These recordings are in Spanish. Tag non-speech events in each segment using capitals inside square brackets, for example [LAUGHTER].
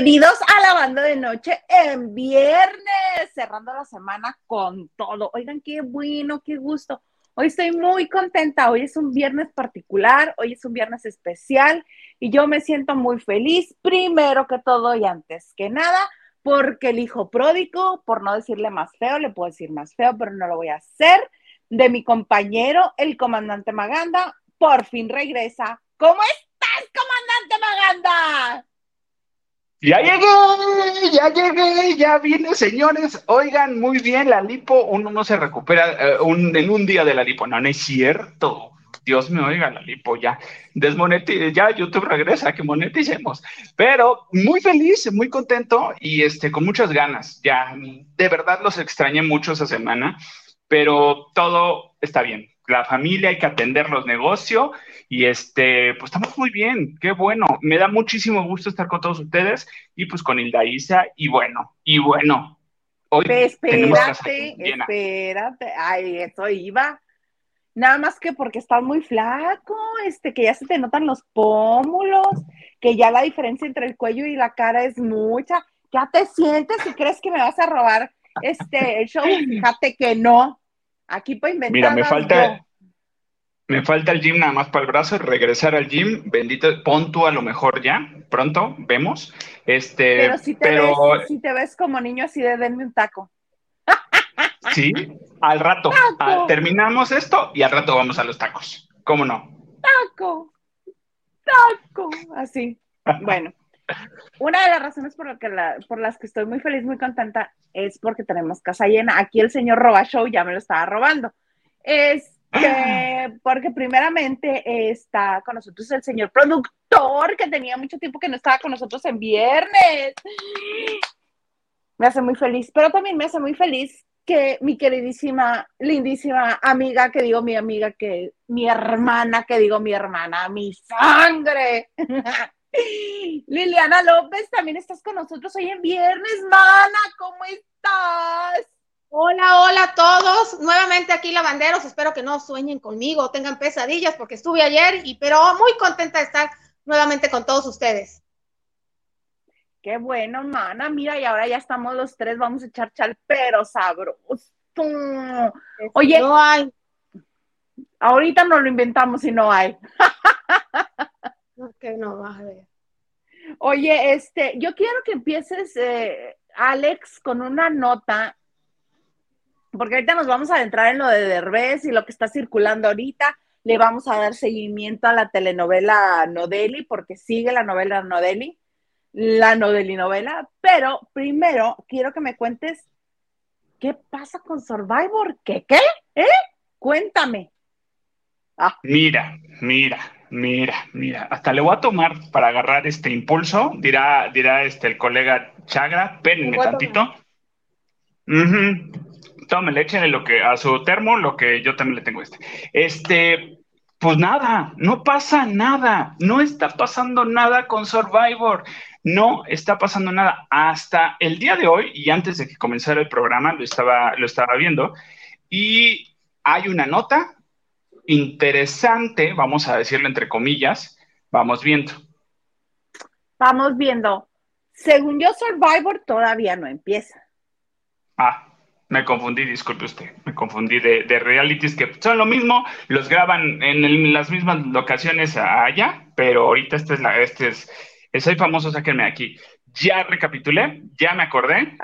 Bienvenidos a la banda de noche en viernes, cerrando la semana con todo. Oigan, qué bueno, qué gusto. Hoy estoy muy contenta, hoy es un viernes particular, hoy es un viernes especial y yo me siento muy feliz, primero que todo y antes que nada, porque el hijo pródigo, por no decirle más feo, le puedo decir más feo, pero no lo voy a hacer, de mi compañero, el comandante Maganda, por fin regresa. ¿Cómo estás, comandante Maganda? Ya llegué, ya llegué, ya vine, señores. Oigan, muy bien, la lipo, uno no se recupera eh, en un día de la lipo. No, no es cierto. Dios me oiga, la lipo ya. Desmonetice, ya YouTube regresa, que moneticemos. Pero muy feliz, muy contento y este, con muchas ganas. Ya, de verdad los extrañé mucho esa semana, pero todo está bien la familia, hay que atender los negocios y este, pues estamos muy bien, qué bueno, me da muchísimo gusto estar con todos ustedes y pues con Hilda Isa y bueno, y bueno, hoy espérate, espérate, ay, eso iba. Nada más que porque estás muy flaco, este, que ya se te notan los pómulos, que ya la diferencia entre el cuello y la cara es mucha. Ya te sientes y crees que me vas a robar este el show. Fíjate que no. Aquí para inventar. Mira, me falta, me falta el gym nada más para el brazo, regresar al gym, bendito, pon tú a lo mejor ya, pronto, vemos. Este, pero si te, Ves, si te ves como niño así de denme un taco. [LAUGHS] Sí, al rato. terminamos esto y al rato vamos a los tacos. ¿Cómo no? Taco, taco, así. Bueno, [LAUGHS] una de las razones por, que por las que estoy muy feliz, muy contenta, es porque tenemos casa llena. Aquí el señor Roba Show ya me lo estaba robando. Es porque primeramente está con nosotros el señor productor, que tenía mucho tiempo que no estaba con nosotros en viernes. Me hace muy feliz, pero también me hace muy feliz que mi queridísima, lindísima amiga, que digo mi amiga, que mi hermana, que digo mi hermana, mi sangre. [LAUGHS] Liliana López, también estás con nosotros hoy en viernes, mana, ¿cómo estás? Hola, hola a todos. Nuevamente aquí lavanderos. Espero que no sueñen conmigo, tengan pesadillas porque estuve ayer y pero muy contenta de estar nuevamente con todos ustedes. Qué bueno, mana. Mira, y ahora ya estamos los tres, vamos a echar chal, pero sabroso. Oye, no hay. Ahorita no lo inventamos y no hay. ok, [LAUGHS] no, vas a ver. Oye, este, yo quiero que empieces, eh, Alex, con una nota, porque ahorita nos vamos a adentrar en lo de Derbez y lo que está circulando ahorita. Le vamos a dar seguimiento a la telenovela Nodeli, porque sigue la novela Nodeli, la Nodeli novela. Pero primero quiero que me cuentes qué pasa con Survivor. ¿Qué? ¿Qué? ¿Eh? Cuéntame. Ah. Mira, mira, Mira, mira, hasta le voy a tomar para agarrar este impulso, dirá, dirá este el colega Chagra, espérenme tantito. Uh Tómele, échenle lo que, a su termo, lo que yo también le tengo este. Este, pues nada, no pasa nada, no está pasando nada con Survivor, no está pasando nada. Hasta el día de hoy, y antes de que comenzara el programa, lo estaba, lo estaba viendo, y hay una nota interesante, vamos a decirlo entre comillas, vamos viendo. Vamos viendo. Según yo, Survivor todavía no empieza. Ah, me confundí, disculpe usted, me confundí de, realities que son lo mismo, los graban en, las mismas locaciones allá, pero ahorita este es la, este es, soy famoso, sáquenme aquí ya recapitulé, ya me acordé.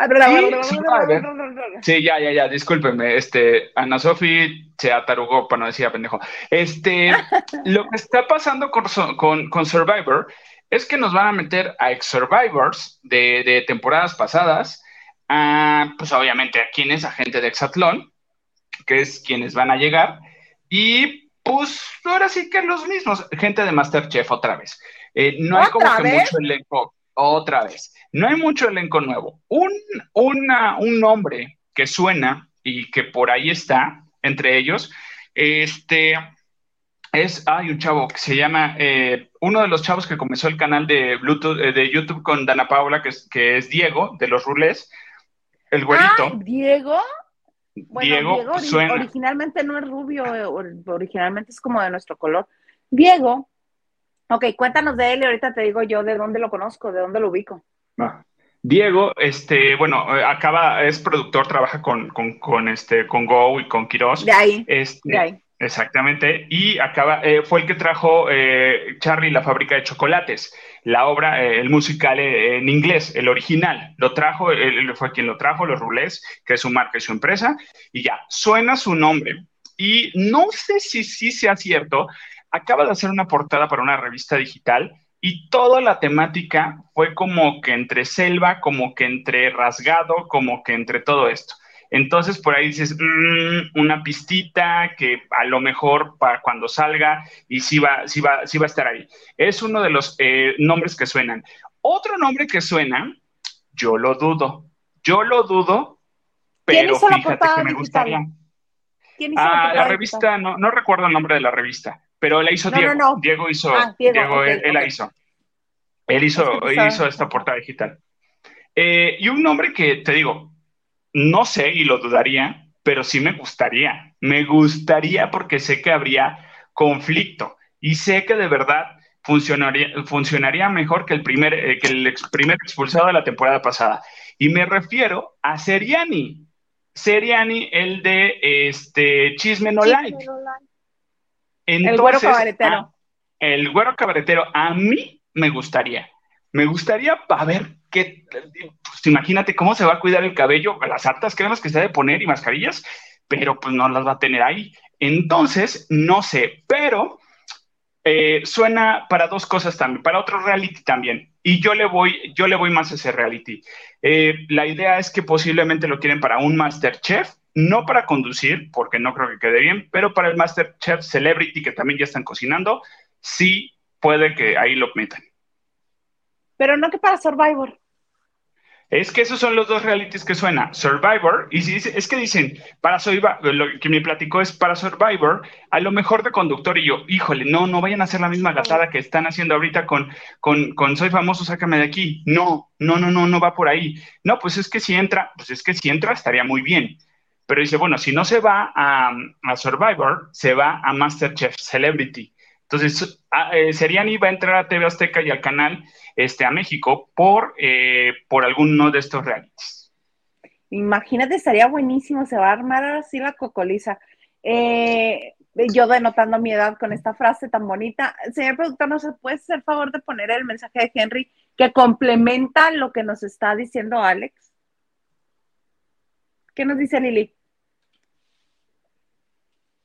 Sí, ya, ya, ya, discúlpenme, este, Ana Sofi se atarugó para no decir pendejo. Este, [LAUGHS] lo que está pasando con, con, Survivor es que nos van a meter a ex-survivors de, temporadas pasadas, pues obviamente a quienes, a gente de Exatlón, que es quienes van a llegar, y pues ahora sí que los mismos, gente de Masterchef otra vez. Eh, no hay como que mucho elenco otra vez. No hay mucho elenco nuevo. Un, un nombre que suena y que por ahí está, entre ellos, este, es, hay un chavo que se llama, eh, uno de los chavos que comenzó el canal de Bluetooth, eh, de YouTube con Dana Paula, que es, que es Diego, de los Rulés, el güerito. Ah, Diego. Diego, Diego originalmente no es rubio, originalmente es como de nuestro color. Diego Ok, cuéntanos de él y ahorita te digo yo de dónde lo conozco, de dónde lo ubico. Diego, este, bueno, eh, acaba, es productor, trabaja con, con, con, este, con Go y con Quiroz. De ahí. Este, de ahí. Exactamente. Y acaba, eh, fue el que trajo eh, Charlie la fábrica de chocolates, la obra, eh, el musical en inglés, el original. Lo trajo, él fue quien lo trajo, los Rulés, que es su marca y su empresa, y ya, suena su nombre. Y no sé si sí sea cierto, acaba de hacer una portada para una revista digital y toda la temática fue como que entre selva, como que entre rasgado, como que entre todo esto. Entonces por ahí dices, mm, una pistita que a lo mejor para cuando salga y sí va, sí va, sí va a estar ahí. Es uno de los eh, nombres que suenan. Otro nombre que suena, yo lo dudo. Yo lo dudo, pero fíjate que me gustaría. ¿Quién hizo ah, la, revista, no, no recuerdo el nombre de la revista, pero la hizo Diego. Diego hizo, ah, Diego, él, la hizo. Él hizo, hizo esta portada digital. Eh, y un nombre que te digo, no sé y lo dudaría, pero sí me gustaría. Me gustaría porque sé que habría conflicto y sé que de verdad funcionaría, funcionaría mejor que el, primer, eh, que el primer expulsado de la temporada pasada. Y me refiero a Seriani. Seriani, el de este Chisme No Like. el güero cabaretero. el güero cabaretero, a mí me gustaría. Me gustaría para ver qué, pues imagínate cómo se va a cuidar el cabello, las altas cremas que se debe poner y mascarillas, pero pues no las va a tener ahí. Entonces, no sé, pero eh, suena para dos cosas también, para otro reality también. Y yo le voy, yo le voy más a ese reality. Eh, la idea es que posiblemente lo quieren para un Masterchef, no para conducir, porque no creo que quede bien, pero para el Masterchef Celebrity, que también ya están cocinando, sí puede que ahí lo metan pero no que para Survivor. Es que esos son los dos realities que suena, Survivor, y si, es que dicen, para Survivor, lo que me platicó es para Survivor, a lo mejor de conductor, y yo, híjole, no, no vayan a hacer la misma gatada que están haciendo ahorita con, con, con Soy Famoso, sácame de aquí. No, no, no, no, no va por ahí. No, pues es que si entra, pues es que si entra estaría muy bien. Pero dice, bueno, si no se va a, a Survivor, se va a Masterchef Celebrity. Entonces, eh, Seriani va a entrar a TV Azteca y al canal este, a México por, eh, por alguno de estos realities. Imagínate, estaría buenísimo, se va a armar así la cocoliza. Eh, yo denotando mi edad con esta frase tan bonita. Señor productor, ¿nos puede hacer favor de poner el mensaje de Henry que complementa lo que nos está diciendo Alex? ¿Qué nos dice Lili?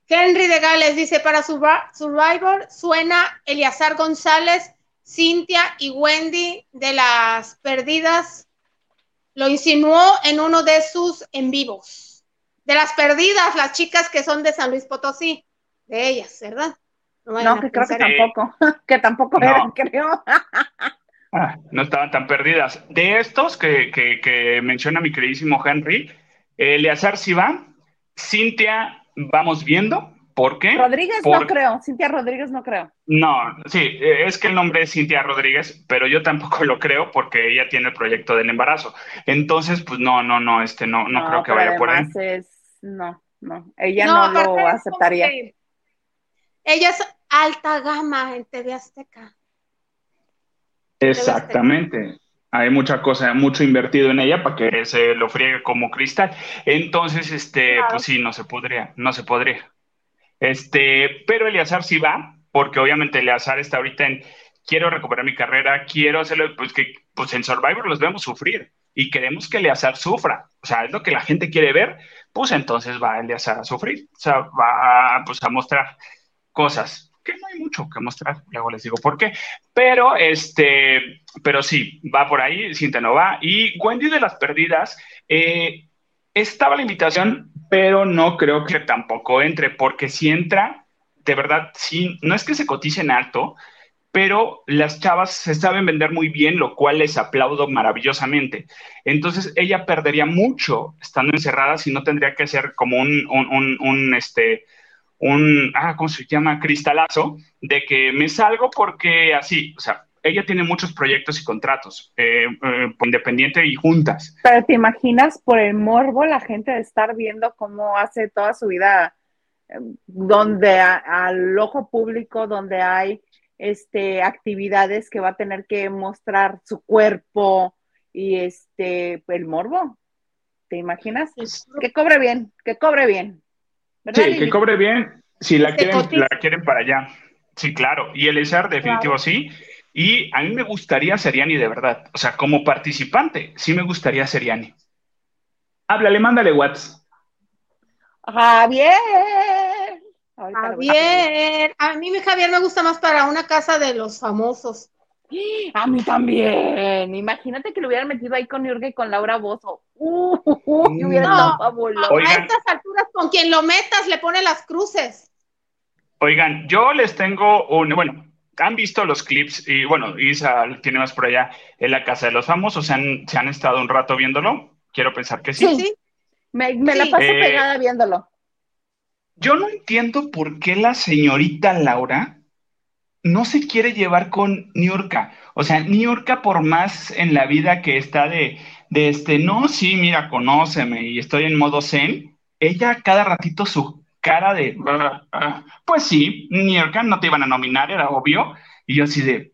Henry de Gales dice, para Survivor suena Eliazar González, Cintia y Wendy de las Perdidas. Lo insinuó en uno de sus en vivos. De las Perdidas, las chicas que son de San Luis Potosí. De ellas, ¿verdad? No, que creo que tampoco. [LAUGHS] que tampoco eran, creo. [LAUGHS] Ah, no estaban tan perdidas. De estos que, menciona mi queridísimo Henry, Eleazar sí va, Cintia vamos viendo. ¿Por qué? Rodríguez no creo, Cintia Rodríguez no creo. No, sí, es que el nombre es Cintia Rodríguez, pero yo tampoco [LAUGHS] lo creo porque ella tiene el proyecto del embarazo. Entonces, pues no, no, no, este, no, no, creo que vaya por ahí. no, no, ella no, lo aceptaría. Ella es alta gama en TV Azteca. Exactamente hay mucha cosa, mucho invertido en ella para que se lo friegue como cristal. Entonces, este, pues sí, no se podría, no se podría. Este, pero Eleazar sí va, porque obviamente Eleazar está ahorita en quiero recuperar mi carrera, quiero hacerlo, pues que pues en Survivor los vemos sufrir y queremos que Eleazar sufra. O sea, es lo que la gente quiere ver, pues entonces va Eleazar a sufrir, o sea, va pues, a mostrar cosas no hay mucho que mostrar, luego les digo por qué, pero este, pero sí, va por ahí, Cintia no va, y Wendy de las Perdidas, eh, estaba la invitación, pero no creo que tampoco entre, porque si entra, de verdad, sí, no es que se coticen alto, pero las chavas se saben vender muy bien, lo cual les aplaudo maravillosamente. Entonces, ella perdería mucho estando encerrada si no tendría que ser como un, un, un este, un, ah, ¿cómo se llama? Cristalazo, de que me salgo porque así, o sea, ella tiene muchos proyectos y contratos, eh, eh, independiente y juntas. Pero te imaginas por el morbo la gente de estar viendo cómo hace toda su vida, eh, donde al ojo público, donde hay este, actividades que va a tener que mostrar su cuerpo, y este, el morbo. ¿Te imaginas? Que cobre bien, que cobre bien. Sí, que cobre bien. Si la quieren, la quieren para allá. Sí, claro. Y Elizar, definitivo sí. Y a mí me gustaría Seriani de verdad. O sea, como participante, sí me gustaría Seriani. Háblale, mándale WhatsApp. Javier. Javier. A mí mi Javier me gusta más para una casa de los famosos. A mí también. Imagínate que lo hubieran metido ahí con Jürgen y con Laura Bozo. Uh, hubiera A estas alturas, con quien lo metas, le pone las cruces. Oigan, yo les tengo un. Bueno, han visto los clips y bueno, Isa tiene más por allá en la casa de los famosos. ¿Se han, se han estado un rato viéndolo? Quiero pensar que sí. Sí, sí. Me, la paso eh, pegada viéndolo. Yo no entiendo por qué la señorita Laura no se quiere llevar con Niurka. O sea, Niurka, por más en la vida que está de, de este, no, sí, mira, conóceme y estoy en modo zen, ella cada ratito su cara de, ah, pues sí, Niurka no te iban a nominar, era obvio. Y yo así de,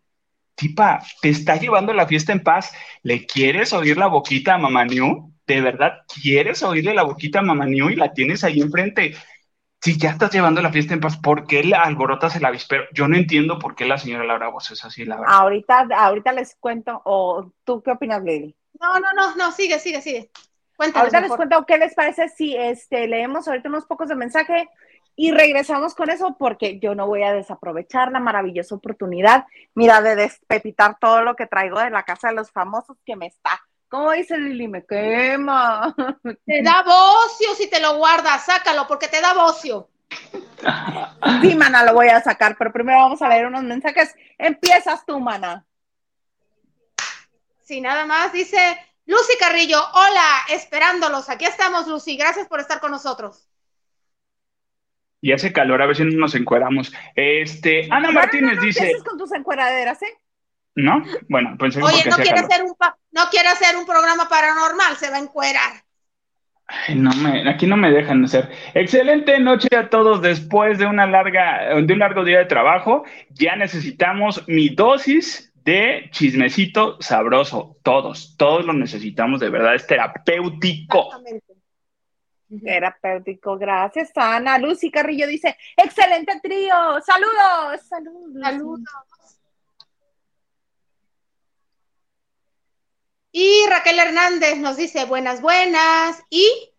tipa, te está llevando la fiesta en paz. ¿Le quieres oír la boquita a Mamá New? ¿De verdad quieres oírle la boquita a Mamá New y la tienes ahí enfrente? Si ya estás llevando la fiesta en paz, ¿por qué la alborotas el avispero? Yo no entiendo por qué la señora Laura Vos es así, la verdad. Ahorita, ahorita les cuento, o tú qué opinas, Lili. No, no, no, no, sigue, sigue, sigue. Cuéntanos ahorita les cuento qué les parece si este, leemos ahorita unos pocos de mensaje y regresamos con eso porque yo no voy a desaprovechar la maravillosa oportunidad, mira, de despepitar todo lo que traigo de la casa de los famosos que me está ¿Cómo dice Lili? Me quema. [LAUGHS] Te da bocio si te lo guardas, sácalo porque te da bocio. Sí, mana, lo voy a sacar, pero primero vamos a leer unos mensajes. Empiezas tú, mana. Sí, nada más. Dice Lucy Carrillo, hola, esperándolos. Aquí estamos, Lucy. Gracias por estar con nosotros. Y hace calor, a ver si nos encueramos. Este, Ana Martínez dice. ¿Qué con tus encueraderas, eh? ¿No? Bueno, pues Oye, no quiere, hacer un no quiere hacer un programa paranormal, se va a encuerar. no me, aquí no me dejan hacer. Excelente noche a todos. Después de una larga, de un largo día de trabajo, ya necesitamos mi dosis de chismecito sabroso. Todos, todos lo necesitamos, de verdad, es terapéutico. Terapéutico, gracias, Ana. Lucy Carrillo dice, excelente trío, saludos, saludos. Saludos. Y Raquel Hernández nos dice buenas, buenas. Y,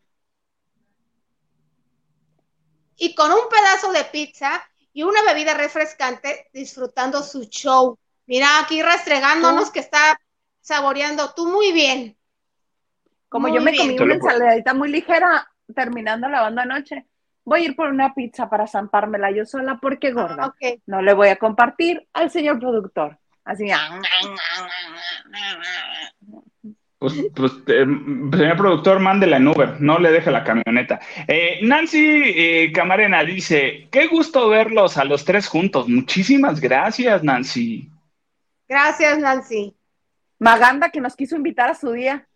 y con un pedazo de pizza y una bebida refrescante disfrutando su show. Mira, aquí restregándonos que está saboreando tú muy bien. Como yo me comí una ensaladita muy ligera terminando la banda anoche, voy a ir por una pizza para zampármela yo sola porque gorda. Ah, no le voy a compartir al señor productor. Así. Pues, pues eh, señor productor, mándela en Uber, no le deje la camioneta. Eh, Nancy eh, Camarena dice, qué gusto verlos a los tres juntos. Muchísimas gracias, Nancy. Gracias, Nancy. Maganda, que nos quiso invitar a su día.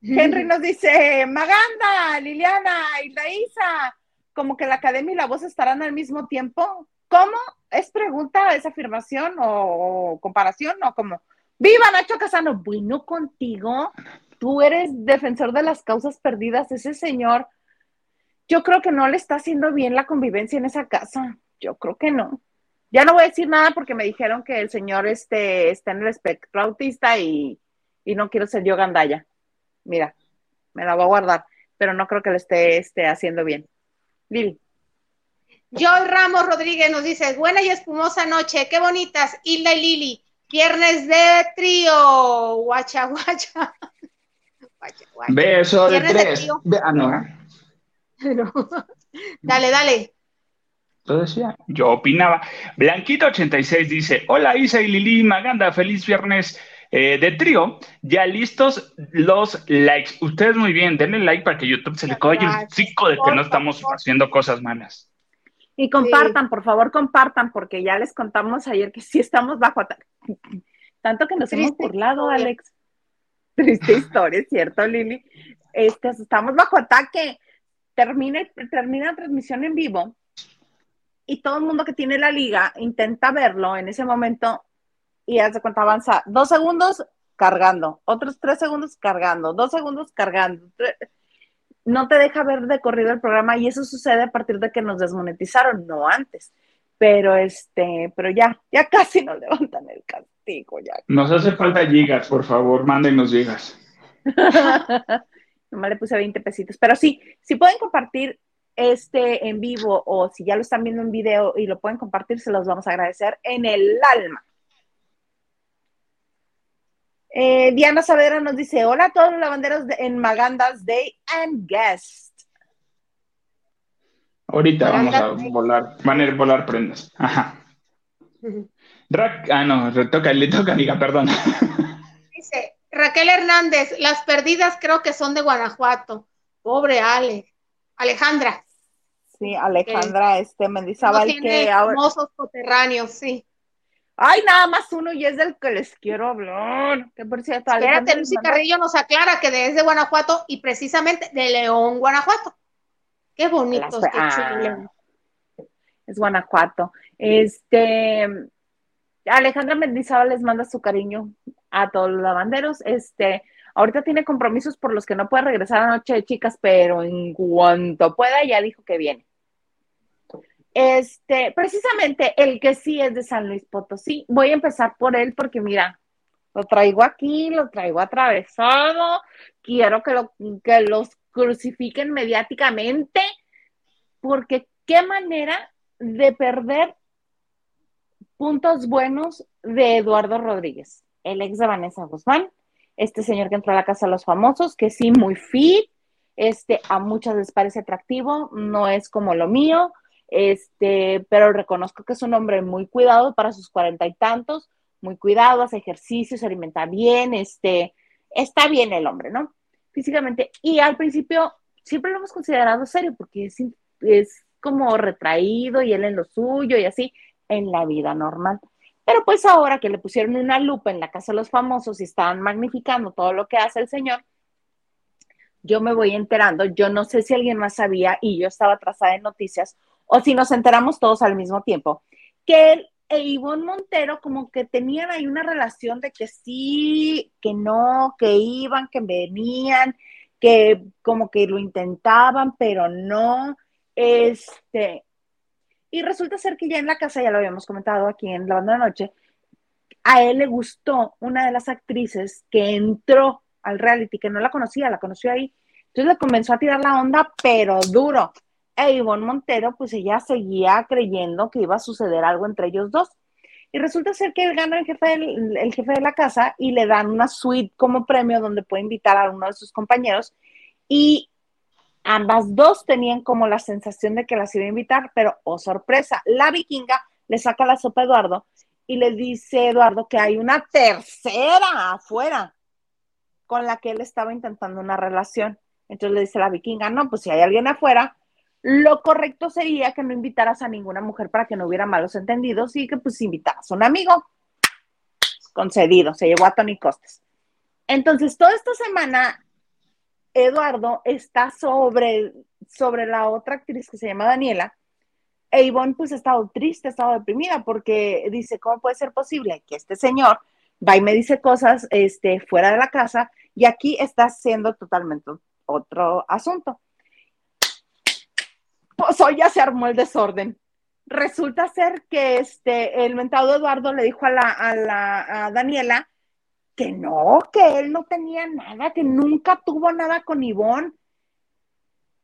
Henry nos dice, Maganda, Liliana y Laisa, como que la academia y la voz estarán al mismo tiempo. ¿Cómo? ¿Es pregunta, es afirmación o, comparación o como? ¡Viva Nacho Casano! Bueno, contigo, tú eres defensor de las causas perdidas. Ese señor, yo creo que no le está haciendo bien la convivencia en esa casa. Yo creo que no. Ya no voy a decir nada porque me dijeron que el señor este, está en el espectro autista y, y no quiero ser yo gandalla. Mira, me la voy a guardar, pero no creo que le esté, esté haciendo bien. Lili. Joy Ramos Rodríguez nos dice, buena y espumosa noche, qué bonitas, Hilda y Lili, viernes de trío, guacha, guacha. Beso de tres. ah, no. Dale, dale. decía, yo opinaba. Blanquita86 dice, hola Isa y Lili Maganda, feliz viernes eh, de trío. Ya listos los likes. Ustedes muy bien, denle like para que YouTube se le coge el cico de que no estamos haciendo cosas malas. Y compartan, por favor, compartan, porque ya les contamos ayer que sí estamos bajo ataque. Tanto que nos hemos burlado, Alex. Triste historia, ¿cierto, Lili? Este, estamos bajo ataque. Termina, termina la transmisión en vivo y todo el mundo que tiene la liga intenta verlo en ese momento y hace cuenta avanza dos segundos cargando, otros tres segundos cargando, dos segundos cargando. No te deja ver de corrido el programa y eso sucede a partir de que nos desmonetizaron, no antes. Pero este, pero ya, ya casi nos levantan el castigo, ya. Nos hace falta gigas, por favor, mándenos gigas. [LAUGHS] Nomás le puse 20 pesitos. Pero sí, si pueden compartir este en vivo o si ya lo están viendo en video y lo pueden compartir, se los vamos a agradecer en el alma. Eh, Diana Saavedra nos dice, hola a todos los lavanderos en Magandas Day and Guest. Ahorita vamos a volar, van a ir volar prendas. Ajá. [LAUGHS] ah, no, le toca, le toca, amiga, perdón. Dice, Raquel Hernández, las perdidas creo que son de Guanajuato. Pobre Ale. Alejandra. Sí, Alejandra, este Mendizábal que ahora. Famosos coterráneos, sí. Ay, nada más uno y es del que les quiero hablar. Que por cierto, Espérate, Lucy Carrillo nos aclara que es de Guanajuato y precisamente de León, Guanajuato. Qué bonito, qué ah, Es Guanajuato. Este, Alejandra Mendizábal les manda su cariño a todos los lavanderos. Este, ahorita tiene compromisos por los que no puede regresar a noche de chicas, pero en cuanto pueda ya dijo que viene. Este, precisamente el que sí es de San Luis Potosí. Voy a empezar por él porque mira, lo traigo aquí, lo traigo atravesado. Quiero que, lo, que los crucifiquen mediáticamente porque qué manera de perder puntos buenos de Eduardo Rodríguez, el ex de Vanessa Guzmán, este señor que entró a la casa de los famosos, que sí, muy fit, este, a muchas les parece atractivo, no es como lo mío, este, pero reconozco que es un hombre muy cuidado para sus cuarenta y tantos, muy cuidado, hace ejercicio, se alimenta bien, este, está bien el hombre, ¿no? Físicamente. Y al principio siempre lo hemos considerado serio porque es, es como retraído y él en lo suyo y así en la vida normal. Pero pues ahora que le pusieron una lupa en la casa de los famosos y estaban magnificando todo lo que hace el señor, yo me voy enterando, yo no sé si alguien más sabía y yo estaba atrasada en noticias o si nos enteramos todos al mismo tiempo, que él e Ivonne Montero como que tenían ahí una relación de que sí, que no, que iban, que venían, que como que lo intentaban, pero no. Este, y resulta ser que ya en la casa, ya lo habíamos comentado aquí en La Banda de Noche, a él le gustó una de las actrices que entró al reality, que no la conocía, la conoció ahí. Entonces le comenzó a tirar la onda, pero duro e Ivonne Montero, pues ella seguía creyendo que iba a suceder algo entre ellos dos. Y resulta ser que gana el jefe, el jefe de la casa y le dan una suite como premio donde puede invitar a uno de sus compañeros. Y ambas dos tenían como la sensación de que las iba a invitar, pero oh sorpresa, la vikinga le saca la sopa a Eduardo y le dice Eduardo que hay una tercera afuera con la que él estaba intentando una relación. Entonces le dice la vikinga, no, pues si hay alguien afuera, lo correcto sería que no invitaras a ninguna mujer para que no hubiera malos entendidos y que pues invitaras a un amigo. Concedido, se llevó a Tony Costes. Entonces, toda esta semana, Eduardo está sobre, sobre la otra actriz que se llama Daniela. E Ivonne pues ha estado triste, ha estado deprimida porque dice, ¿cómo puede ser posible que este señor va y me dice cosas este, fuera de la casa y aquí está siendo totalmente otro asunto? Pues hoy ya se armó el desorden. Resulta ser que este, el mentado Eduardo le dijo a la, a la Daniela que no, que él no tenía nada, que nunca tuvo nada con Ivonne.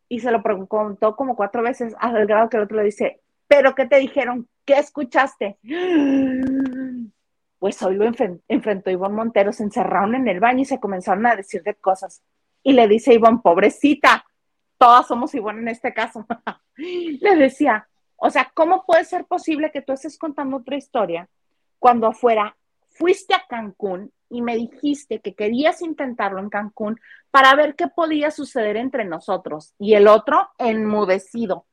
Y se lo preguntó como cuatro veces, al grado que el otro le dice, ¿pero qué te dijeron? ¿Qué escuchaste? [GASPS] Pues hoy lo enfrentó Ivonne Montero, se encerraron en el baño y se comenzaron a decir de cosas. Y le dice Ivonne, pobrecita, todas somos igual en este caso. [LAUGHS] Le decía, o sea, ¿cómo puede ser posible que tú estés contando otra historia cuando afuera fuiste a Cancún y me dijiste que querías intentarlo en Cancún para ver qué podía suceder entre nosotros? Y el otro enmudecido.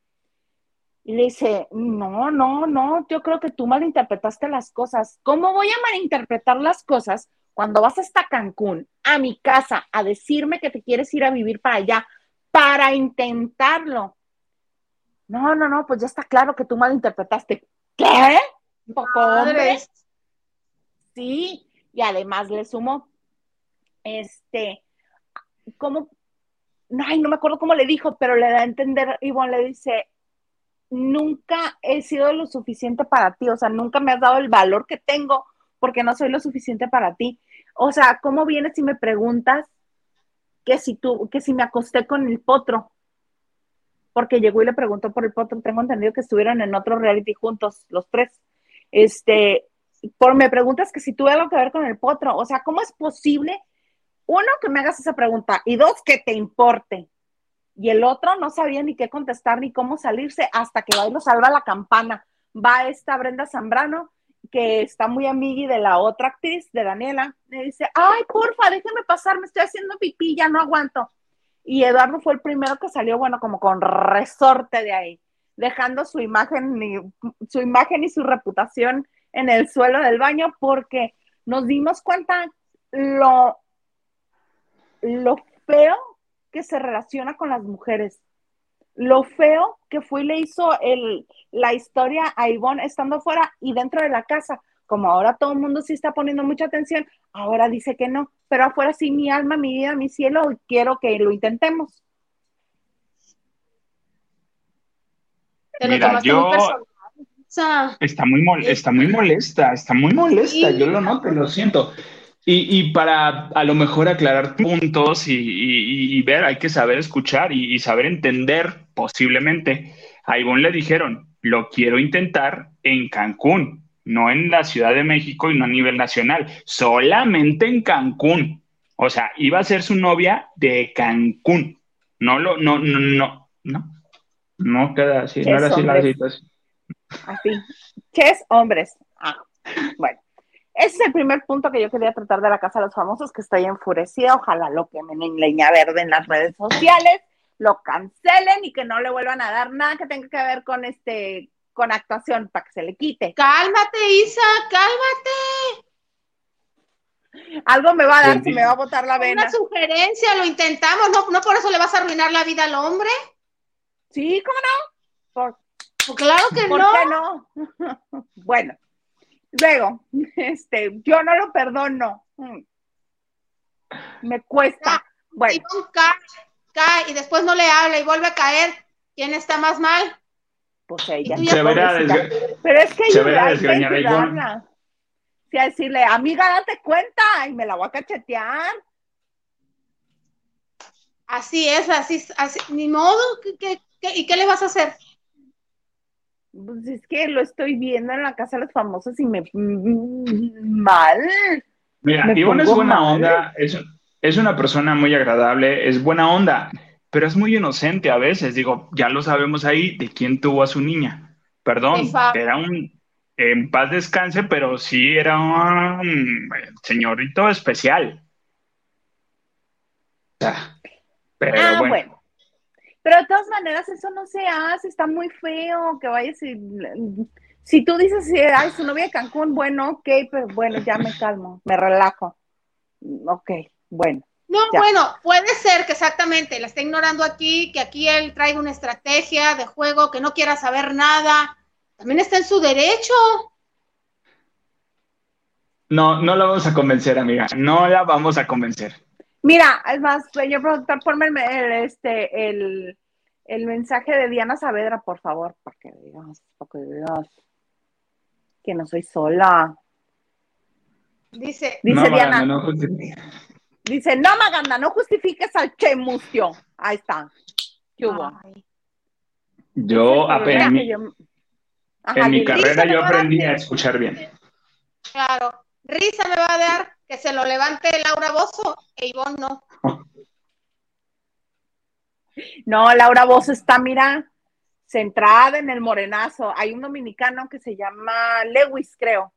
Y le dice, no, no, no, yo creo que tú malinterpretaste las cosas. ¿Cómo voy a malinterpretar las cosas cuando vas hasta Cancún, a mi casa, a decirme que te quieres ir a vivir para allá? Para intentarlo. No, no, no, pues ya está claro que tú malinterpretaste. ¿Qué? Poco hombre. Sí, y además le sumo, este, ¿cómo? Ay, no me acuerdo cómo le dijo, pero le da a entender, Ivonne le dice, nunca he sido lo suficiente para ti, o sea, nunca me has dado el valor que tengo porque no soy lo suficiente para ti. O sea, ¿cómo vienes si me preguntas que si tú, que si me acosté con el potro? Porque llegó y le preguntó por el potro, tengo entendido que estuvieron en otro reality juntos, los tres. Este, por me preguntas que si tuve algo que ver con el potro, o sea, ¿cómo es posible? Uno, que me hagas esa pregunta y dos, que te importe. Y el otro no sabía ni qué contestar ni cómo salirse hasta que va y lo salva la campana. Va esta Brenda Zambrano que está muy amigui de la otra actriz, de Daniela, me dice, ay, porfa, déjeme pasar, me estoy haciendo pipí, ya no aguanto. Y Eduardo fue el primero que salió, bueno, como con resorte de ahí, dejando su imagen y su, imagen y su reputación en el suelo del baño porque nos dimos cuenta lo, lo feo que se relaciona con las mujeres lo feo que fue y le hizo el, la historia a Ivonne estando fuera y dentro de la casa. Como ahora todo el mundo sí está poniendo mucha atención, ahora dice que no, pero afuera sí mi alma, mi vida, mi cielo, quiero que lo intentemos. Mira, yo... Está muy, está muy molesta, está muy molesta, yo lo noto, lo siento. Y, para a lo mejor aclarar puntos y, ver, hay que saber escuchar y, saber entender posiblemente. A Ivonne le dijeron, lo quiero intentar en Cancún, no en la Ciudad de México y no a nivel nacional, solamente en Cancún. O sea, iba a ser su novia de Cancún. No lo, no, no, no, no. No queda así, no era así la situación. Así. Ches hombres. Ah, bueno. Ese es el primer punto que yo quería tratar de la Casa de los Famosos, que estoy enfurecida. Ojalá lo quemen en leña verde en las redes sociales, lo cancelen y que no le vuelvan a dar nada que tenga que ver con este con actuación para que se le quite. Cálmate, Isa, cálmate. Algo me va a dar si me va a botar la vena. Una sugerencia, lo intentamos, no, no por eso le vas a arruinar la vida al hombre. Sí, ¿cómo no? Pues claro que ¿por no. qué no? [LAUGHS] bueno, Luego, este, yo no lo perdono. Mm. Me cuesta. bueno. Cae, y después no le habla y vuelve a caer. ¿Quién está más mal? Pues ella. Se verá Pero es que yo hay que Si a decirle, amiga, date cuenta y me la voy a cachetear. Así es, así, así ni modo. y qué le vas a hacer? Pues es que lo estoy viendo en la casa de los famosos y me mal. Mira, Ivonne es buena onda, es, una persona muy agradable, es buena onda, pero es muy inocente a veces. Digo, ya lo sabemos ahí de quién tuvo a su niña. Perdón, era un en paz descanse, pero sí era un señorito especial. Pero ah, bueno. Pero de todas maneras, eso no se hace, está muy feo que vayas y... Si tú dices, ay, su novia de Cancún, bueno, ok, pero bueno, ya me calmo, me relajo. Ok, bueno. No, bueno, puede ser que exactamente la esté ignorando aquí, que aquí él traiga una estrategia de juego, que no quiera saber nada. También está en su derecho. No, no la vamos a convencer, amiga. No la vamos a convencer. Mira, es más, señor productor, ponme el, este, el, mensaje de Diana Saavedra, por favor, para que digas, para que que no soy sola. Dice, dice Diana. no dice, no, Maganda, no justifiques al chemustio. Ahí está. ¿Qué hubo? Yo apenas. en mi carrera yo aprendí a escuchar bien. Claro. Risa me va a dar que se lo levante Laura Bozo e Ivonne no. [LAUGHS] No, Laura Bozo está, mira, centrada en el morenazo. Hay un dominicano que se llama Lewis, creo.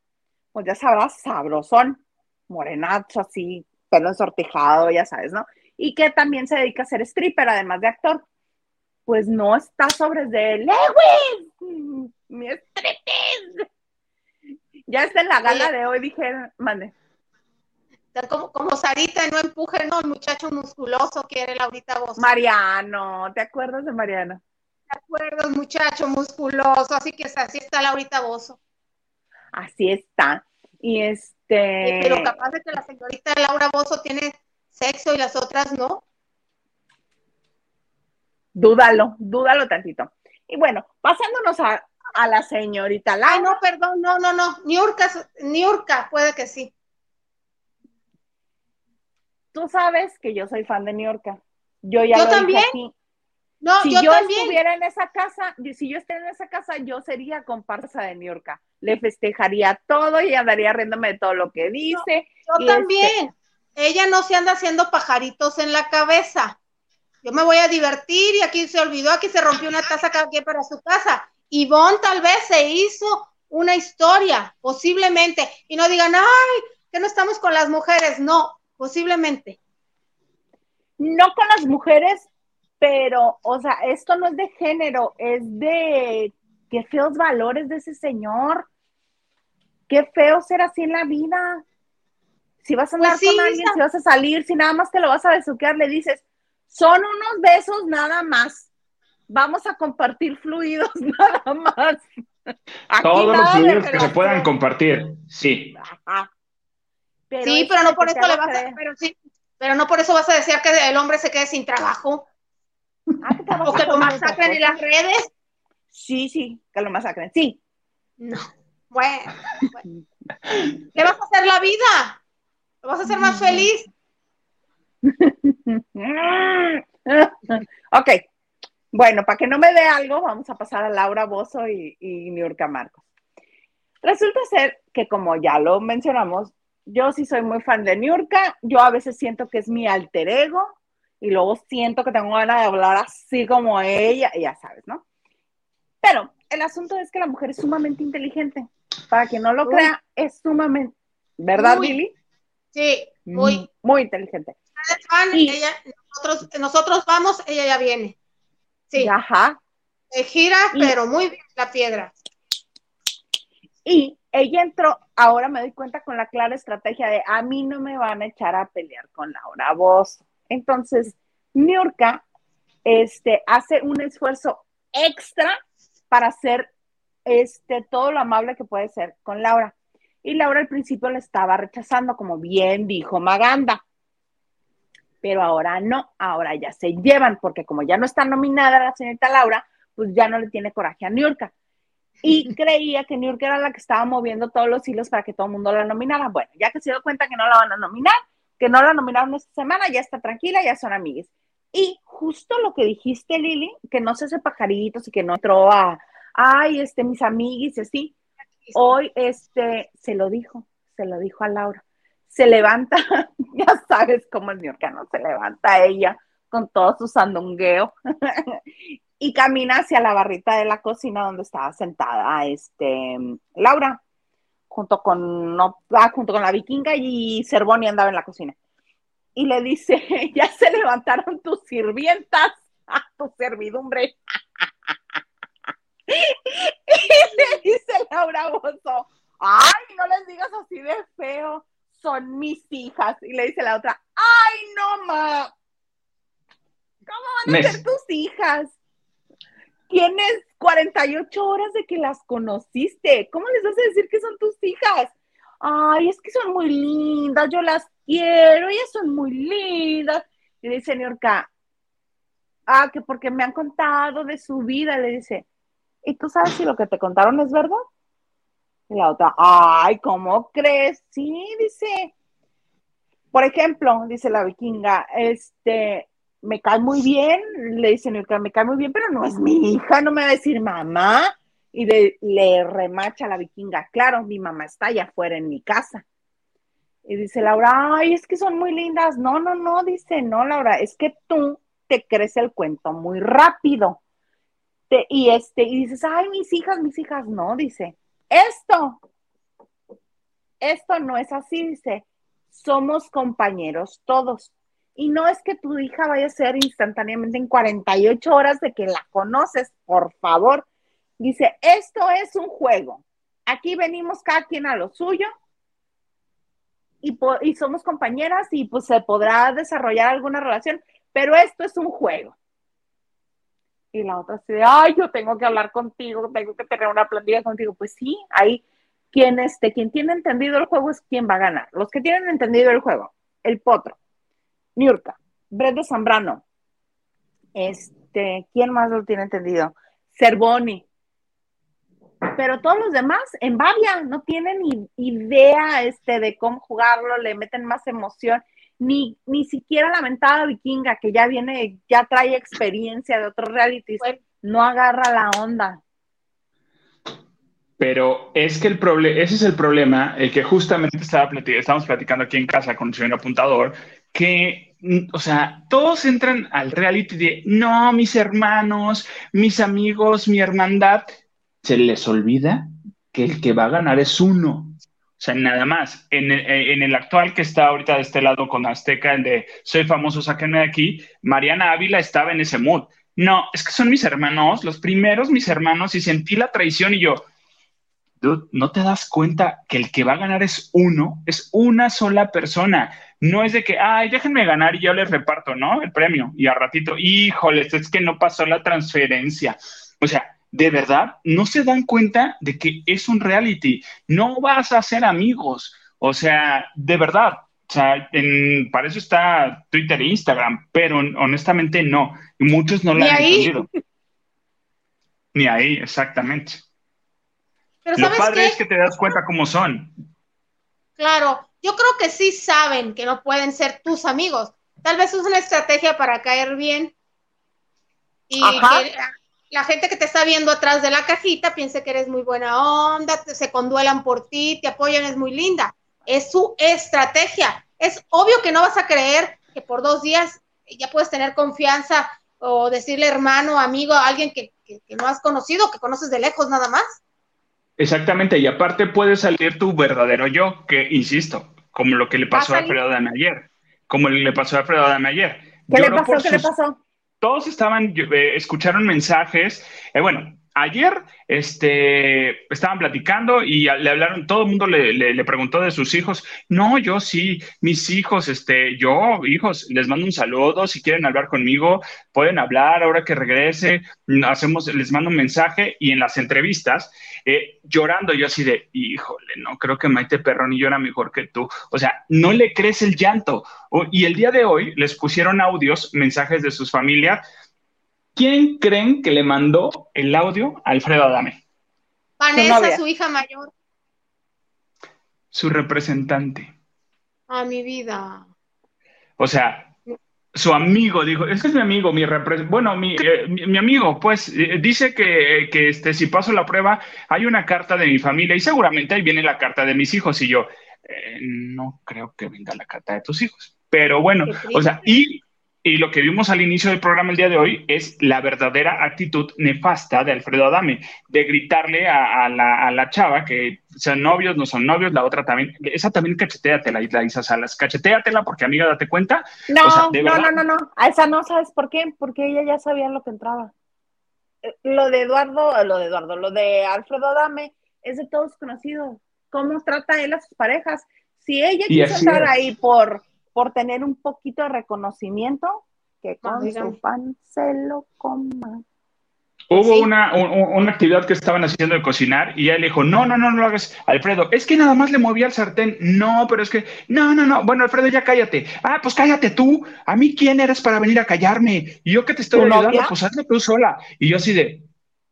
Pues ya sabrás, sabrosón, morenazo así, pelo ensortijado, ya sabes, ¿no? Y que también se dedica a ser stripper, además de actor. Pues no está sobre de Lewis, mi striptease. Ya está en la gala de hoy, dije, mande. Como, como Sarita, no empuje, no, el muchacho musculoso que era Laurita voz. Mariano, ¿te acuerdas de Mariano? Te acuerdas, muchacho musculoso, así que así está Laurita Bozo. Así está. Y este. Pero capaz de que la señorita Laura Bozo tiene sexo y las otras no. Dúdalo, dúdalo tantito. Y bueno, pasándonos a, a la señorita Laura. Ay, no, perdón, no, no, no. Niurka, Niurka, puede que sí. Tú sabes que yo soy fan de Niurka. Yo ya Yo lo también. dije. No, si yo, yo, también. estuviera en esa casa, si yo estuviera en esa casa, yo sería comparsa de Niurka. Le festejaría todo y andaría riéndome de todo lo que dice. Yo también. Ella no se anda haciendo pajaritos en la cabeza. Yo me voy a divertir y aquí se olvidó, aquí se rompió una taza cada quien para su casa. Ivonne tal vez se hizo una historia, posiblemente, y no digan, ay, que no estamos con las mujeres. No, posiblemente. no con las mujeres, pero, o sea, esto no es de género, es de qué feos valores de ese señor. Qué feo ser así en la vida. Si vas a andar Pues sí, con alguien, si vas a salir, si nada más te lo vas a besuquear, le dices, son unos besos nada más. Vamos a compartir fluidos [LAUGHS] nada más. Aquí Todos los fluidos que se puedan compartir. Sí. Ajá. Pero sí, pero no por eso le vas a, pero sí, pero no por eso vas a decir que el hombre se quede sin trabajo. Ah, que O que lo masacren en las redes. Sí, sí, que lo masacren. Sí. No. Bueno, bueno. [LAUGHS] ¿Qué vas a hacer la vida? ¿Lo vas a hacer más feliz? [LAUGHS] ok. Bueno, para que no me dé algo, vamos a pasar a Laura Bozo y, y Niurka Marcos. Resulta ser que, como ya lo mencionamos, yo sí soy muy fan de Niurka. Yo a veces siento que es mi alter ego y luego siento que tengo ganas de hablar así como ella, ya sabes, ¿no? Pero el asunto es que la mujer es sumamente inteligente. Para quien no lo Uy. crea, es sumamente, ¿verdad, Muy. Lili? Sí, muy. muy inteligente. Van, ella, nosotros, nosotros vamos, ella ya viene. Sí, Ajá. se gira, Y- pero muy bien la piedra. Y ella entró, ahora me doy cuenta con la clara estrategia de a mí no me van a echar a pelear con Laura Bozo. Entonces, Niurka este, hace un esfuerzo extra para hacer este, todo lo amable que puede ser con Laura. Y Laura al principio le estaba rechazando, como bien dijo Maganda. Pero ahora no, ahora ya se llevan, porque como ya no está nominada la señorita Laura, pues ya no le tiene coraje a Niurka y [LAUGHS] creía que York era la que estaba moviendo todos los hilos para que todo el mundo la nominara. Bueno, ya que se dio cuenta que no la van a nominar, que no la nominaron esta semana, ya está tranquila, ya son amigues. Y justo lo que dijiste, Lili, que no se hace pajaritos y que no entró a, ay, este, mis amiguis y así. Hoy, este, se lo dijo, se lo dijo a Laura. Se levanta, [LAUGHS] ya sabes cómo el York se levanta ella con todo su sandungueo [LAUGHS] y camina hacia la barrita de la cocina donde estaba sentada este Laura junto con no, ah, junto con la vikinga y Cervoni andaba en la cocina y le dice [LAUGHS] ya se levantaron tus sirvientas a tu servidumbre [LAUGHS] y le dice Laura Bozo ay no les digas así de feo son mis hijas y le dice la otra ay no ma ¿Cómo van a Me- ser tus hijas? Tienes 48 horas de que las conociste. ¿Cómo les vas a decir que son tus hijas? Ay, es que son muy lindas, yo las quiero, ellas son muy lindas. Y le dice Niorca, ah, que porque me han contado de su vida, le dice, ¿y tú sabes si lo que te contaron es verdad? Y la otra, ay, ¿cómo crees? Sí, dice, por ejemplo, dice la vikinga, este, me cae muy bien, le dice Niurka, me cae muy bien, pero no es mi hija, no me va a decir mamá. Y de- le remacha a la vikinga, claro, mi mamá está allá afuera en mi casa. Y dice Laura, ay, es que son muy lindas. No, no, no, dice, no, Laura, es que tú te crees el cuento muy rápido. Te- y este, y dices, ay, mis hijas, mis hijas, no, dice, esto, esto no es así, dice, somos compañeros todos. Y no es que tu hija vaya a ser instantáneamente en 48 horas de que la conoces, por favor. Dice, esto es un juego. Aquí venimos cada quien a lo suyo y, y somos compañeras y pues se podrá desarrollar alguna relación, pero esto es un juego. Y la otra dice, ay, yo tengo que hablar contigo, tengo que tener una plantilla contigo. Pues sí, ahí quien, este, quien tiene entendido el juego es quien va a ganar. Los que tienen entendido el juego, el potro, Niurka, Brett de Zambrano, este, ¿quién más lo tiene entendido? Cervoni. Pero todos los demás en Babia no tienen idea este, de cómo jugarlo, le meten más emoción, ni, ni siquiera la mentada vikinga que ya viene, ya trae experiencia de otros realities, no agarra la onda. Pero es que el problema, ese es el problema, el que justamente estaba estamos platicando aquí en casa con el señor apuntador, que, o sea, todos entran al reality de, no, mis hermanos, mis amigos, mi hermandad, se les olvida que el que va a ganar es uno. O sea, nada más. En el, en el actual que está ahorita de este lado con Azteca, el de Soy famoso, sáquenme de aquí, Mariana Ávila estaba en ese mood. No, es que son mis hermanos, los primeros mis hermanos, y sentí la traición y yo, no te das cuenta que el que va a ganar es uno, es una sola persona. No es de que, ay, déjenme ganar y yo les reparto, ¿no? El premio. Y a ratito, híjoles, es que no pasó la transferencia. O sea, de verdad, no se dan cuenta de que es un reality. No vas a ser amigos. O sea, de verdad. O sea, para eso está Twitter e Instagram, pero honestamente no. Y muchos no lo han entendido. Ni ahí, exactamente. Pero Lo padre es que te das cuenta cómo son. Claro, yo creo que sí saben que no pueden ser tus amigos. Tal vez es una estrategia para caer bien y que la gente que te está viendo atrás de la cajita piense que eres muy buena onda, se conduelan por ti, te apoyan, es muy linda. Es su estrategia. Es obvio que no vas a creer que por dos días ya puedes tener confianza o decirle hermano, amigo, a alguien que no has conocido, que conoces de lejos nada más. Exactamente, y aparte puede salir tu verdadero yo, que insisto, como lo que le pasó a Alfredo Adame ayer, como le pasó a Alfredo Adame ayer. ¿Qué le pasó? ¿Qué le pasó? Todos estaban, eh, escucharon mensajes, eh, bueno, ayer este, estaban platicando y le hablaron, todo el mundo le, preguntó de sus hijos. No, yo sí, mis hijos, este, yo, hijos, les mando un saludo, si quieren hablar conmigo, pueden hablar ahora que regrese, hacemos, les mando un mensaje y en las entrevistas, eh, llorando yo así de, híjole, no, creo que Maite Perroni llora mejor que tú. O sea, no le crees el llanto. y el día de hoy les pusieron audios, mensajes de sus familias ¿Quién creen que le mandó el audio a Alfredo Adame? Vanessa, su, hija mayor. Su representante. A mi vida. O sea, su amigo dijo, este es mi amigo, mi bueno, eh, mi, amigo, pues eh, dice que, este, si paso la prueba, hay una carta de mi familia y seguramente ahí viene la carta de mis hijos y yo, eh, no creo que venga la carta de tus hijos. Pero bueno, o sea, y y lo que vimos al inicio del programa el día de hoy es la verdadera actitud nefasta de Alfredo Adame, de gritarle a, la, chava que son novios, no son novios, la otra también, esa también cacheteatela, Isla Isa Salas, cacheteatela porque amiga, date cuenta. No, no, no, no, no, a esa no, ¿sabes por qué? Porque ella ya sabía lo que entraba. Eh, lo de Eduardo, lo de Eduardo, lo de Alfredo Adame es de todos conocido. ¿Cómo trata él a sus parejas? Si ella quiso estar ahí por por tener un poquito de reconocimiento, que con su pan se lo coma. Hubo una, una, actividad que estaban haciendo de cocinar y ella le dijo, no, no, no, no lo hagas, Alfredo, es que nada más le movía el sartén, no, pero es que, no, no, no, bueno, Alfredo, ya cállate, ah, pues cállate tú, a mí quién eres para venir a callarme, y yo que te estoy ayudando, pues hazlo tú sola, y yo así de,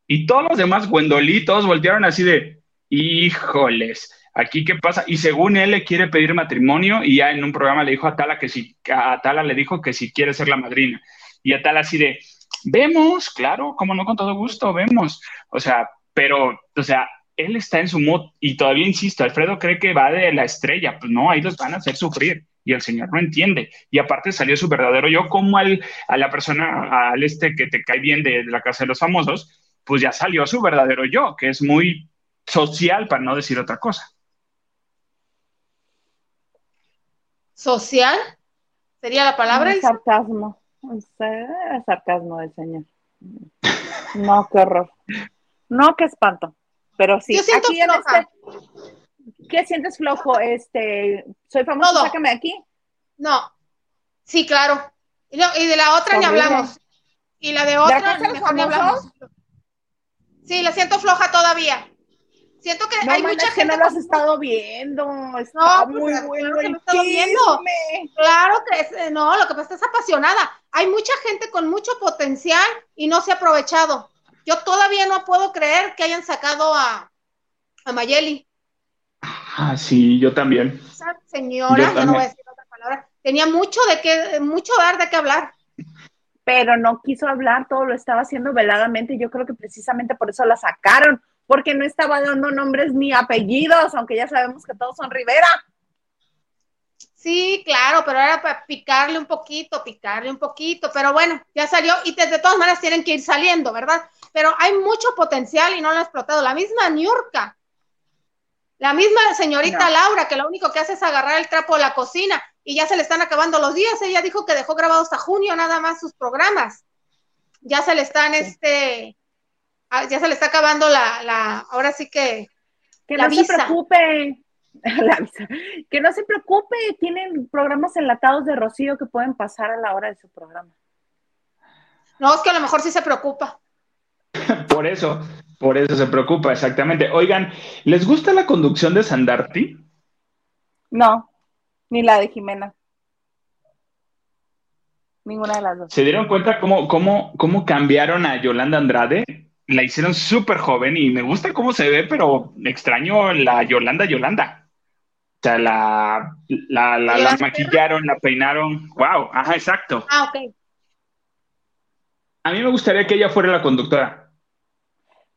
y todos los demás guendolitos voltearon así de, híjoles, aquí qué pasa, y según él le quiere pedir matrimonio y ya en un programa le dijo a Tala que si, a Tala le dijo que si quiere ser la madrina, y a Tala así de, vemos, claro, como no con todo gusto, vemos, o sea, pero, o sea, él está en su mood y todavía insisto, Alfredo cree que va de la estrella, pues no, ahí los van a hacer sufrir y el señor no entiende. Y aparte salió su verdadero yo, como al, a la persona, al este que te cae bien de, de, la casa de los famosos, pues ya salió su verdadero yo, que es muy social, para no decir otra cosa. Social, sería la palabra. Sarcasmo, es sarcasmo del señor. No, qué horror. No, qué espanto. Pero sí, Yo siento aquí floja. Este, ¿Qué sientes flojo? Este, soy famoso, Todo. sácame aquí. No. Sí, claro. Y, de la otra ni hablamos. Y la de otra, mejor ni hablamos. Sí, la siento floja todavía. Siento que hay mucha gente. Que no lo has estado viendo. Está pues, muy bueno el estado viendo. Claro que no, lo que pasa es apasionada. Hay mucha gente con mucho potencial y no se ha aprovechado. Yo todavía no puedo creer que hayan sacado a, a Mayeli. Ah, sí, yo también. Esa señora, ya no voy a decir otra palabra, tenía mucho de qué, mucho dar de qué hablar. Pero no quiso hablar, todo lo estaba haciendo veladamente. Yo creo que precisamente por eso la sacaron, porque no estaba dando nombres ni apellidos, aunque ya sabemos que todos son Rivera. Sí, claro, pero era para picarle un poquito, picarle un poquito, pero bueno, ya salió y de, todas maneras tienen que ir saliendo, ¿verdad? Pero hay mucho potencial y no lo ha explotado. La misma Niurka, la misma señorita Laura, que lo único que hace es agarrar el trapo de la cocina y ya se le están acabando los días. Ella dijo que dejó grabado hasta junio nada más sus programas. Ya se le están, este, ya se le está acabando la, la ahora sí que. Que no se preocupe. [LAUGHS] Que no se preocupe, tienen programas enlatados de Rocío que pueden pasar a la hora de su programa. No, es que a lo mejor sí se preocupa. [LAUGHS] Por eso, por eso se preocupa, exactamente. Oigan, ¿les gusta la conducción de Sandarti? No, ni la de Jimena. Ninguna de las dos. ¿Se dieron cuenta cómo, cómo, cómo cambiaron a Yolanda Andrade? La hicieron súper joven y me gusta cómo se ve, pero extraño la Yolanda Yolanda. O sea, la, la, la, maquillaron, la peinaron. ¡Wow! Ajá, exacto. Ah, ok. A mí me gustaría que ella fuera la conductora.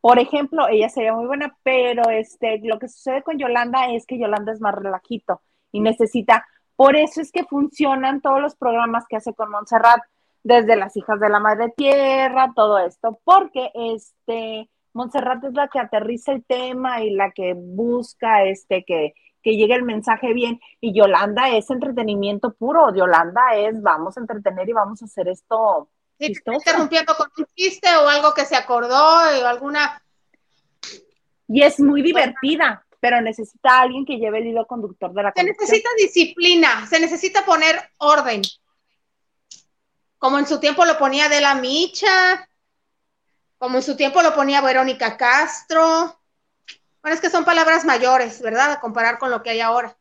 Por ejemplo, ella sería muy buena, pero este, lo que sucede con Yolanda es que Yolanda es más relajito y necesita, por eso es que funcionan todos los programas que hace con Montserrat, desde las hijas de la madre tierra, todo esto, porque este, Montserrat es la que aterriza el tema y la que busca este, que, que llegue el mensaje bien, y Yolanda es entretenimiento puro, Yolanda es vamos a entretener y vamos a hacer esto Sí, interrumpiendo con un chiste o algo que se acordó o alguna. Y es muy divertida, pero necesita alguien que lleve el hilo conductor de la Se necesita disciplina, se necesita poner orden. Como en su tiempo lo ponía de la Micha, como en su tiempo lo ponía Verónica Castro. Bueno, es que son palabras mayores, ¿verdad? A comparar con lo que hay ahora.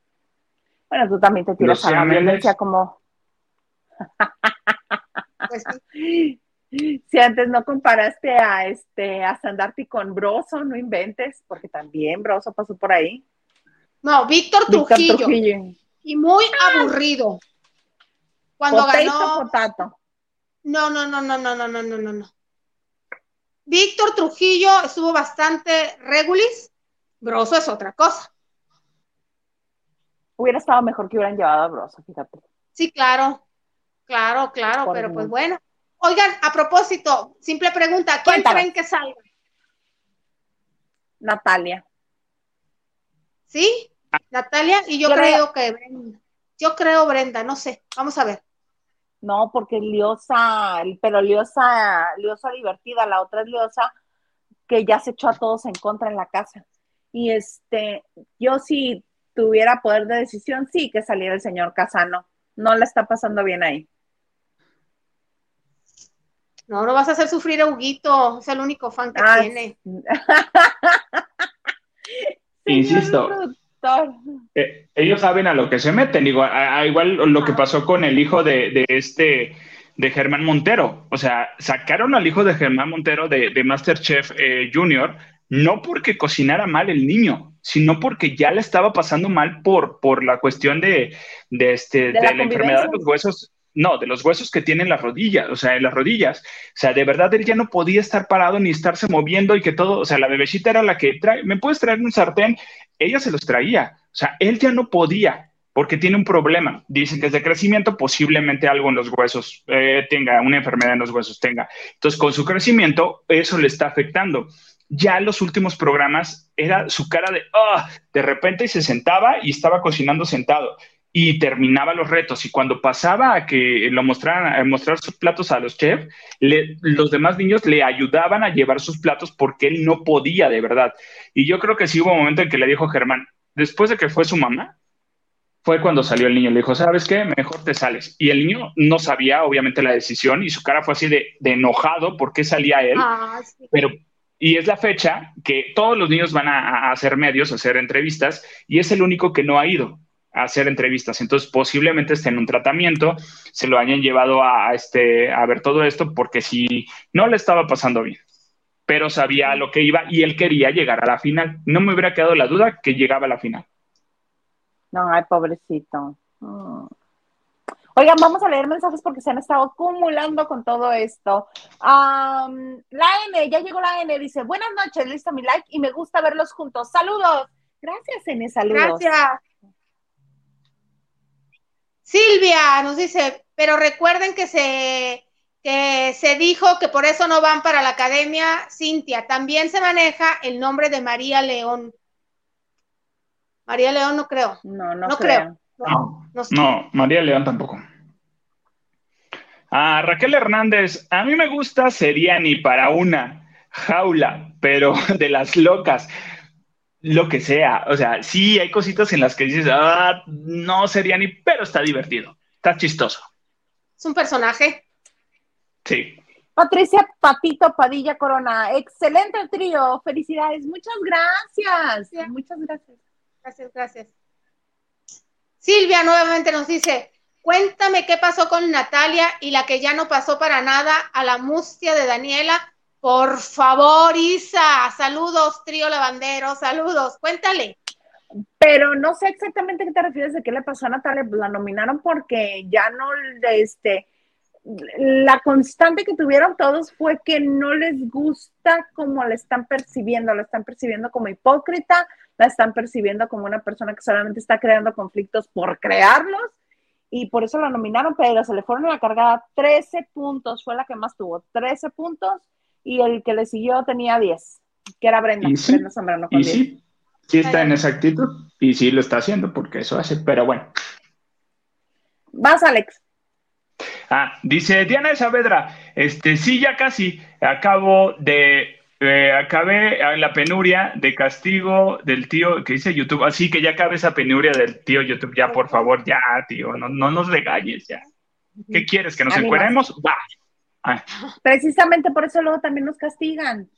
Bueno, tú también te tiras a la violencia como. Pues [LAUGHS] si antes no comparaste a este a Sandarti con Broso, no inventes, porque también Broso pasó por ahí. No, Víctor Trujillo. Y muy aburrido. Cuando ganó. No, no, no, no, no, no, no, no, no, no. Víctor Trujillo estuvo bastante regulis. Broso es otra cosa. Hubiera estado mejor que hubieran llevado a Broso, fíjate. Sí, claro. Claro, claro, pero pues bueno. Oigan, a propósito, simple pregunta, ¿quién creen que salga? Natalia. ¿Sí? Natalia, y yo creo, que Brenda. Yo creo Brenda, no sé, vamos a ver. No, porque Liosa, pero Liosa, Liosa divertida, la otra es Liosa que ya se echó a todos en contra en la casa. Y este, yo si tuviera poder de decisión, sí que saliera el señor Casano. No le está pasando bien ahí. No, no vas a hacer sufrir a Huguito, es el único fan que ah, tiene. [LAUGHS] Insisto. Eh, ellos saben a lo que se meten, igual, igual lo que pasó con el hijo de, este de Germán Montero. O sea, sacaron al hijo de Germán Montero de, Masterchef eh, Junior, no porque cocinara mal el niño, sino porque ya le estaba pasando mal por, por la cuestión de, este, de la enfermedad de los huesos no, de los huesos que tienen las rodillas, o sea, en las rodillas. O sea, de verdad él ya no podía estar parado ni estarse moviendo y que todo, o sea, la bebecita era la que trae, ¿me puedes traer un sartén? Ella se los traía. O sea, él ya no podía porque tiene un problema. Dicen que es de crecimiento, posiblemente algo en los huesos eh, tenga, una enfermedad en los huesos tenga. Entonces, con su crecimiento, eso le está afectando. Ya en los últimos programas era su cara de, ah, de repente se sentaba y estaba cocinando sentado y terminaba los retos. Y cuando pasaba a que lo mostraran, a mostrar sus platos a los chefs, los demás niños le ayudaban a llevar sus platos porque él no podía de verdad. Y yo creo que sí hubo un momento en que le dijo Germán, después de que fue su mamá, fue cuando salió el niño. Le dijo, ¿sabes qué? Mejor te sales. Y el niño no sabía, obviamente, la decisión y su cara fue así de, enojado porque salía él. Ah, pero y es la fecha que todos los niños van a, hacer medios, a hacer entrevistas, y es el único que no ha ido a hacer entrevistas. Entonces, posiblemente esté en un tratamiento, se lo hayan llevado a, este, a ver todo esto, porque si no le estaba pasando bien, pero sabía a lo que iba y él quería llegar a la final. No me hubiera quedado la duda que llegaba a la final. No, ay, pobrecito. Mm. Oigan, vamos a leer mensajes porque se han estado acumulando con todo esto. la N, ya llegó la N, dice, buenas noches, listo mi like y me gusta verlos juntos. Saludos. Gracias, N, saludos. Gracias. Silvia nos dice, pero recuerden que se, que se dijo que por eso no van para la academia. Cintia, también se maneja el nombre de María León. María León no creo. No, no, creo. No, no, María León tampoco. Ah, Raquel Hernández, a mí me gusta sería ni para una jaula, pero [LAUGHS] de las locas, lo que sea. O sea, sí hay cositas en las que dices, ah, no sería ni, pero está divertido, está chistoso. Es un personaje. Sí. Patricia Patito Padilla Corona, excelente trío, felicidades, muchas gracias. Muchas gracias. Gracias, gracias. Silvia nuevamente nos dice, cuéntame qué pasó con Natalia y la que ya no pasó para nada a la mustia de Daniela. Por favor, Isa, saludos, trío lavandero, saludos, cuéntale. Pero no sé exactamente qué te refieres de qué le pasó a Natalia, la nominaron porque ya no, este, la constante que tuvieron todos fue que no les gusta como la están percibiendo, la están percibiendo como hipócrita, la están percibiendo como una persona que solamente está creando conflictos por crearlos y por eso la nominaron, pero se le fueron a la cargada 13 puntos, fue la que más tuvo, 13 puntos y el que le siguió tenía 10, que era Brenda. ¿Y sí? ¿Y sí? Sí está en esa actitud y sí lo está haciendo porque eso hace, pero bueno. Vas, Alex. Ah, dice Diana Saavedra, este, sí, ya casi acabo de eh, acabé en la penuria de castigo del tío que dice YouTube. Así que ya acabe esa penuria del tío YouTube. Ya, por favor, ya, tío, no, no nos regañes ya. ¿Qué quieres? ¿Que nos encueremos? Va. Ah. Precisamente por eso luego también nos castigan.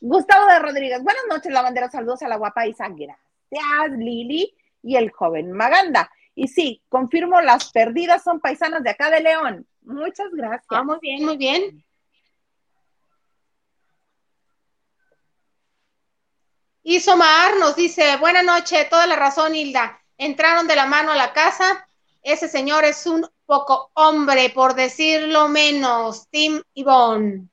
Gustavo de Rodríguez, buenas noches, la bandera, saludos a la guapa Isa, gracias, Lili y el joven Maganda. Y sí, confirmo, las perdidas son paisanas de acá de León. Muchas gracias. Ah, muy bien, muy bien. Y Somar nos dice, buena noche, toda la razón, Hilda. Entraron de la mano a la casa. Ese señor es un poco hombre, por decirlo menos. Tim Yvonne.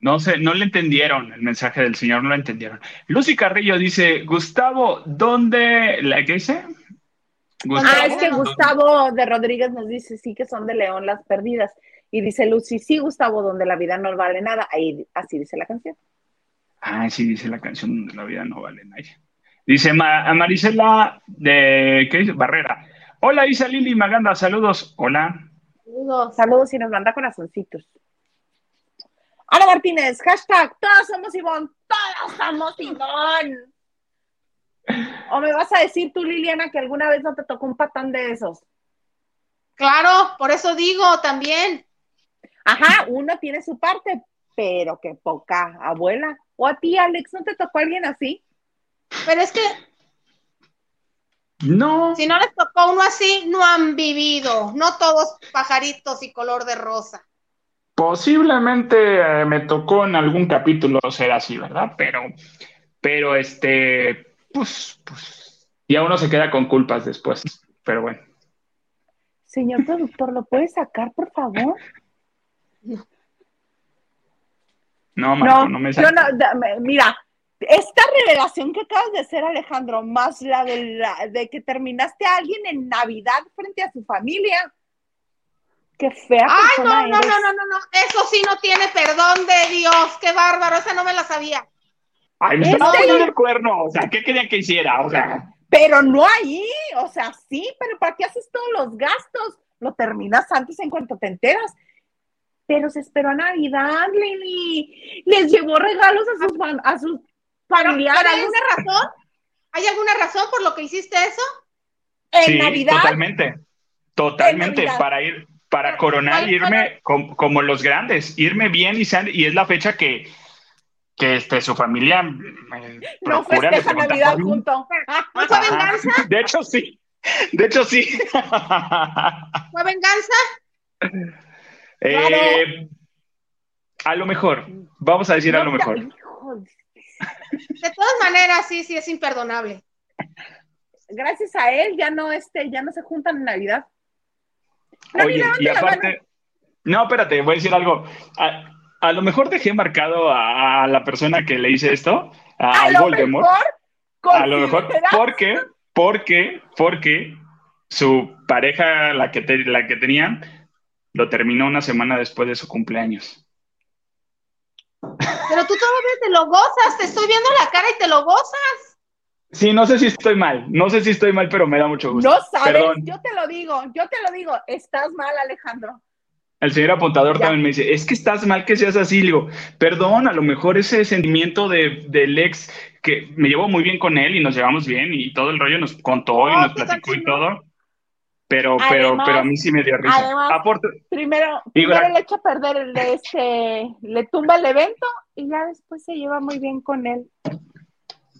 No sé, no le entendieron el mensaje del señor, no lo entendieron. Lucy Carrillo dice, Gustavo, ¿dónde? ¿La qué dice? ah, es que Gustavo de Rodríguez nos dice, sí que son de León las perdidas. Y dice Lucy, sí, Gustavo, donde la vida no vale nada. Ahí, así dice la canción. Ah, sí, dice la canción donde la vida no vale nada. Dice a Marisela de, ¿qué dice? Barrera. Hola, Isa Lili Maganda, saludos. Hola. Saludos. Saludos y nos manda corazoncitos. Ana Martínez, hashtag, todos somos Ivonne, todos somos Ivonne. ¿O me vas a decir tú, Liliana, que alguna vez no te tocó un patán de esos? Claro, por eso digo también. Ajá, uno tiene su parte, pero qué poca abuela. O a ti, Alex, ¿no te tocó alguien así? Pero es que. No. Si no les tocó uno así, no han vivido. No todos pajaritos y color de rosa. Posiblemente eh, me tocó en algún capítulo ser así, ¿verdad? Pero, pero este, pues, pues, a uno se queda con culpas después. Pero bueno. Señor productor, ¿lo puede sacar, por favor? No, Marco, no, me yo no, Mira, esta revelación que acabas de hacer, Alejandro, más la de, la de que terminaste a alguien en Navidad frente a su familia. Qué fea. Ay, no, no, no, no, no, no. Eso sí no tiene perdón de Dios. Qué bárbaro, esa no me la sabía. Ay, me estaba poniendo el cuerno. O sea, ¿qué querían que hiciera? O sea. Pero no ahí. O sea, sí, pero ¿para qué haces todos los gastos? Lo terminas antes en cuanto te enteras pero se esperó a Navidad, Lili. Les llevó regalos a sus, a sus familiares. ¿Hay alguna razón? ¿Hay alguna razón por lo que hiciste eso? En Navidad. Totalmente. Totalmente. Para ir, para coronar y irme como los grandes, irme bien y, y es la fecha que, que este, su familia me no festeja Navidad junto. ¿Fue [LAUGHS] venganza? De hecho, sí. De hecho, sí. [LAUGHS] ¿Fue venganza? Eh, a lo mejor. Vamos a decir a lo mejor. De todas maneras, sí, sí, es imperdonable. Gracias a él ya no, este, ya no se juntan en Navidad. Oye, y aparte, no, espérate, voy a decir algo. A, lo mejor dejé marcado a, la persona que le hice esto, a, a Voldemort. a lo mejor, porque, porque, porque su pareja, la que, la que tenía, lo terminó una semana después de su cumpleaños. Pero tú todavía te lo gozas, te estoy viendo la cara y te lo gozas. Sí, no sé si estoy mal, no sé si estoy mal, pero me da mucho gusto. No sabes, yo te lo digo, yo te lo digo, estás mal, Alejandro. El señor apuntador también me dice, es que estás mal que seas así. Le digo, perdón, a lo mejor ese sentimiento de, del ex, que me llevo muy bien con él y nos llevamos bien y todo el rollo nos contó y nos platicó y todo. Pero, pero, pero a mí sí me dio risa. Además, primero, primero le echa a perder el de este, le tumba el evento y ya después se lleva muy bien con él.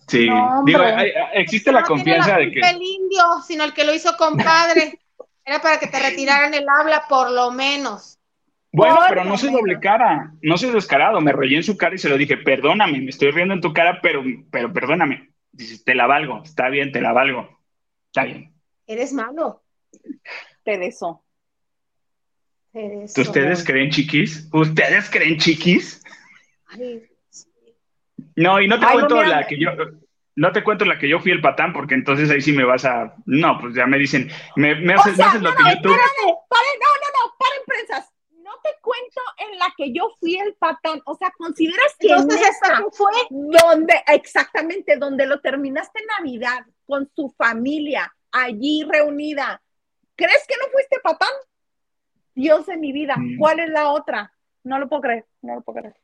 Sí, digo, existe la confianza de que. el indio, sino el que lo hizo compadre. Era para que te retiraran el habla, por lo menos. Bueno, pero no soy doble cara, no soy descarado. Me reí en su cara y se lo dije, perdóname, me estoy riendo en tu cara, pero, pero perdóname. Dices, te la valgo, está bien, te la valgo. Está bien. Eres malo. Te beso. ¿Ustedes creen chiquis? ¿Ustedes creen chiquis? No, y no te cuento la que yo, no te cuento la que yo fui el patán, porque entonces ahí sí me vas a. No, pues ya me dicen, me, me haces, lo que yo tuve. no, no, no, paren prensas. No te cuento en la que yo fui el patán. O sea, consideras que entonces esta fue donde, exactamente, donde lo terminaste en Navidad, con su familia, allí reunida. ¿Crees que no fuiste patán? Dios de mi vida, mm. ¿cuál es la otra? No lo puedo creer, no lo puedo creer.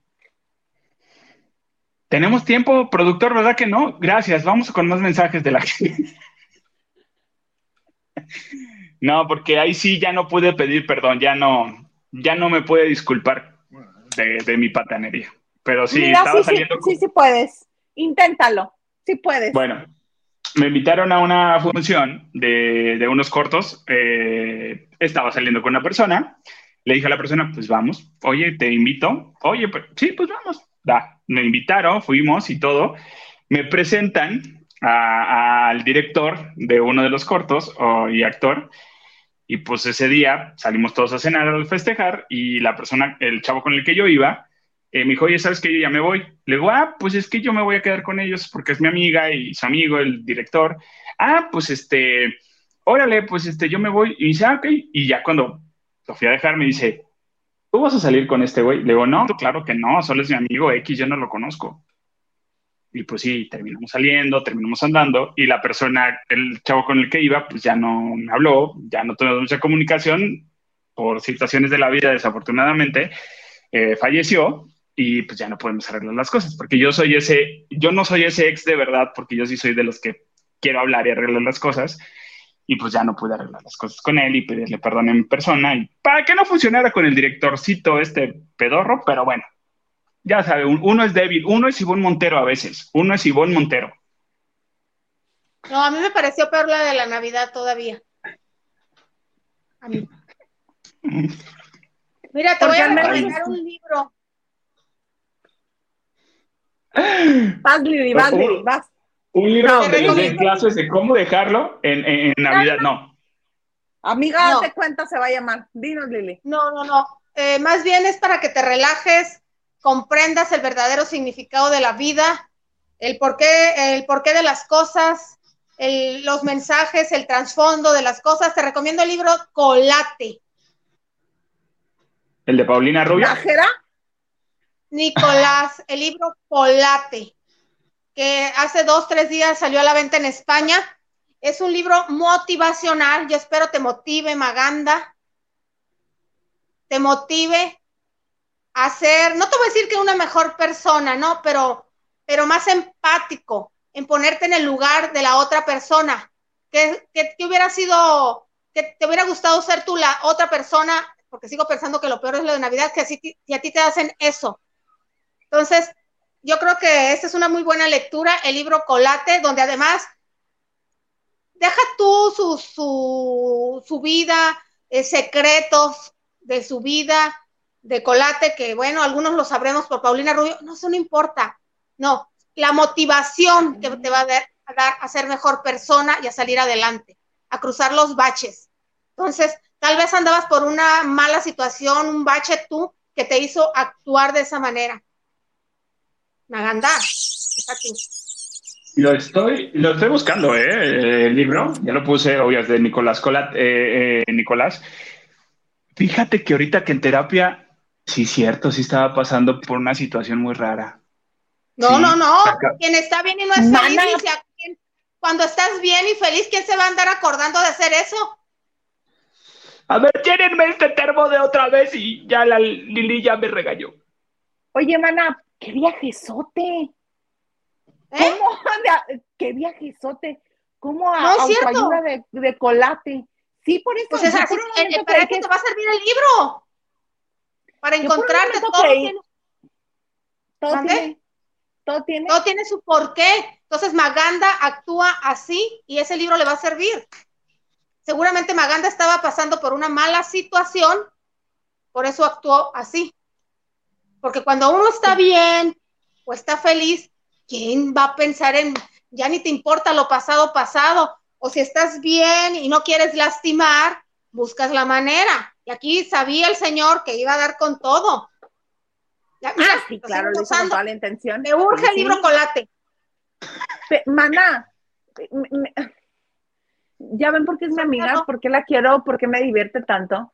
Tenemos tiempo, productor, ¿verdad que no? Gracias, vamos con más mensajes de la gente. [LAUGHS] no, porque ahí sí ya no pude pedir perdón, ya no, ya no me puede disculpar de, mi patanería. Pero sí, estaba saliendo. Sí, sí, puedes. Inténtalo, sí puedes. Bueno, me invitaron a una función de, unos cortos. Eh, estaba saliendo con una persona. Le dije a la persona, pues vamos. Oye, te invito. Oye, pues, sí, pues vamos me invitaron, fuimos y todo. Me presentan al director de uno de los cortos y actor. Y pues ese día salimos todos a cenar al festejar y la persona, el chavo con el que yo iba, eh, me dijo, oye, ¿sabes que yo ya me voy? Le digo, ah, pues es que yo me voy a quedar con ellos porque es mi amiga y su amigo, el director. Ah, pues este, órale, pues este, yo me voy. Y dice, ah, ok. Y ya cuando lo fui a dejar, me dice, ¿tú vas a salir con este güey? Le digo, no, claro que no, solo es mi amigo X, yo no lo conozco. Y pues sí, terminamos saliendo, terminamos andando, y la persona, el chavo con el que iba, pues ya no me habló, ya no tuvimos mucha comunicación, por situaciones de la vida, desafortunadamente, eh, falleció, y pues ya no podemos arreglar las cosas, porque yo soy ese, yo no soy ese ex de verdad, porque yo sí soy de los que quiero hablar y arreglar las cosas, y pues ya no pude arreglar las cosas con él y pedirle perdón en persona y para que no funcionara con el directorcito este pedorro, pero bueno, ya sabe, uno es débil, uno es Ivonne Montero a veces, uno es Ivonne Montero. No, a mí me pareció peor la de la Navidad todavía. A mí. [LAUGHS] Mira, te voy a recomendar un libro. Vas, Lili, vas, Lili, vas. Un libro de, clases de cómo dejarlo en, Navidad, no. Amiga, te cuenta se va a llamar. Dinos, Lili. No, no, no. Eh, más bien es para que te relajes, comprendas el verdadero significado de la vida, el porqué, el porqué de las cosas, los mensajes, el trasfondo de las cosas. Te recomiendo el libro Colate. ¿El de Paulina Rubio? Nicolás, el libro Colate que hace dos, tres días salió a la venta en España. Es un libro motivacional. Yo espero te motive, Maganda. Te motive a ser, no te voy a decir que una mejor persona, ¿no? Pero, pero más empático, en ponerte en el lugar de la otra persona. ¿Qué, hubiera sido que te hubiera gustado ser tú la otra persona, porque sigo pensando que lo peor es lo de Navidad, que así si a ti te hacen eso. Entonces, yo creo que esta es una muy buena lectura, el libro Colate, donde además deja tú su, su, su vida, eh, secretos de su vida, de Colate, que bueno, algunos lo sabremos por Paulina Rubio, no, eso no importa, no, la motivación que te va a dar, a dar a ser mejor persona y a salir adelante, a cruzar los baches. Entonces, tal vez andabas por una mala situación, un bache tú que te hizo actuar de esa manera. Maganda, está aquí. Lo estoy, lo estoy buscando, ¿eh? El libro, ya lo puse, obvias, de Nicolás Colat, eh, eh, Nicolás. Fíjate que ahorita que en terapia, sí, cierto, sí estaba pasando por una situación muy rara. No, no, no. Quien está bien y no es feliz, dice, cuando estás bien y feliz, ¿quién se va a andar acordando de hacer eso? A ver, llénenme este termo de otra vez y ya la Lili ya me regañó. Oye, mana, qué viajesote. ¿Eh? ¿Cómo? [LAUGHS] ¿Qué viajesote? ¿Cómo a, no autoayuda de, de, colate? Sí, por eso. Pues es así, el, ¿Para qué te va a servir el libro? Para encontrarte todo. Tiene... Todo tiene, todo tiene. Todo tiene su porqué. Entonces Maganda actúa así y ese libro le va a servir. Seguramente Maganda estaba pasando por una mala situación, por eso actuó así. Porque cuando uno está bien o está feliz, ¿quién va a pensar en, ya ni te importa lo pasado, pasado? O si estás bien y no quieres lastimar, buscas la manera. Y aquí sabía el Señor que iba a dar con todo. Ya, mira, ah, sí, claro, lo hizo con toda la intención. Me urge el libro colate. Maná, ya ven por qué es mi amiga, por qué la quiero, por qué me divierte tanto.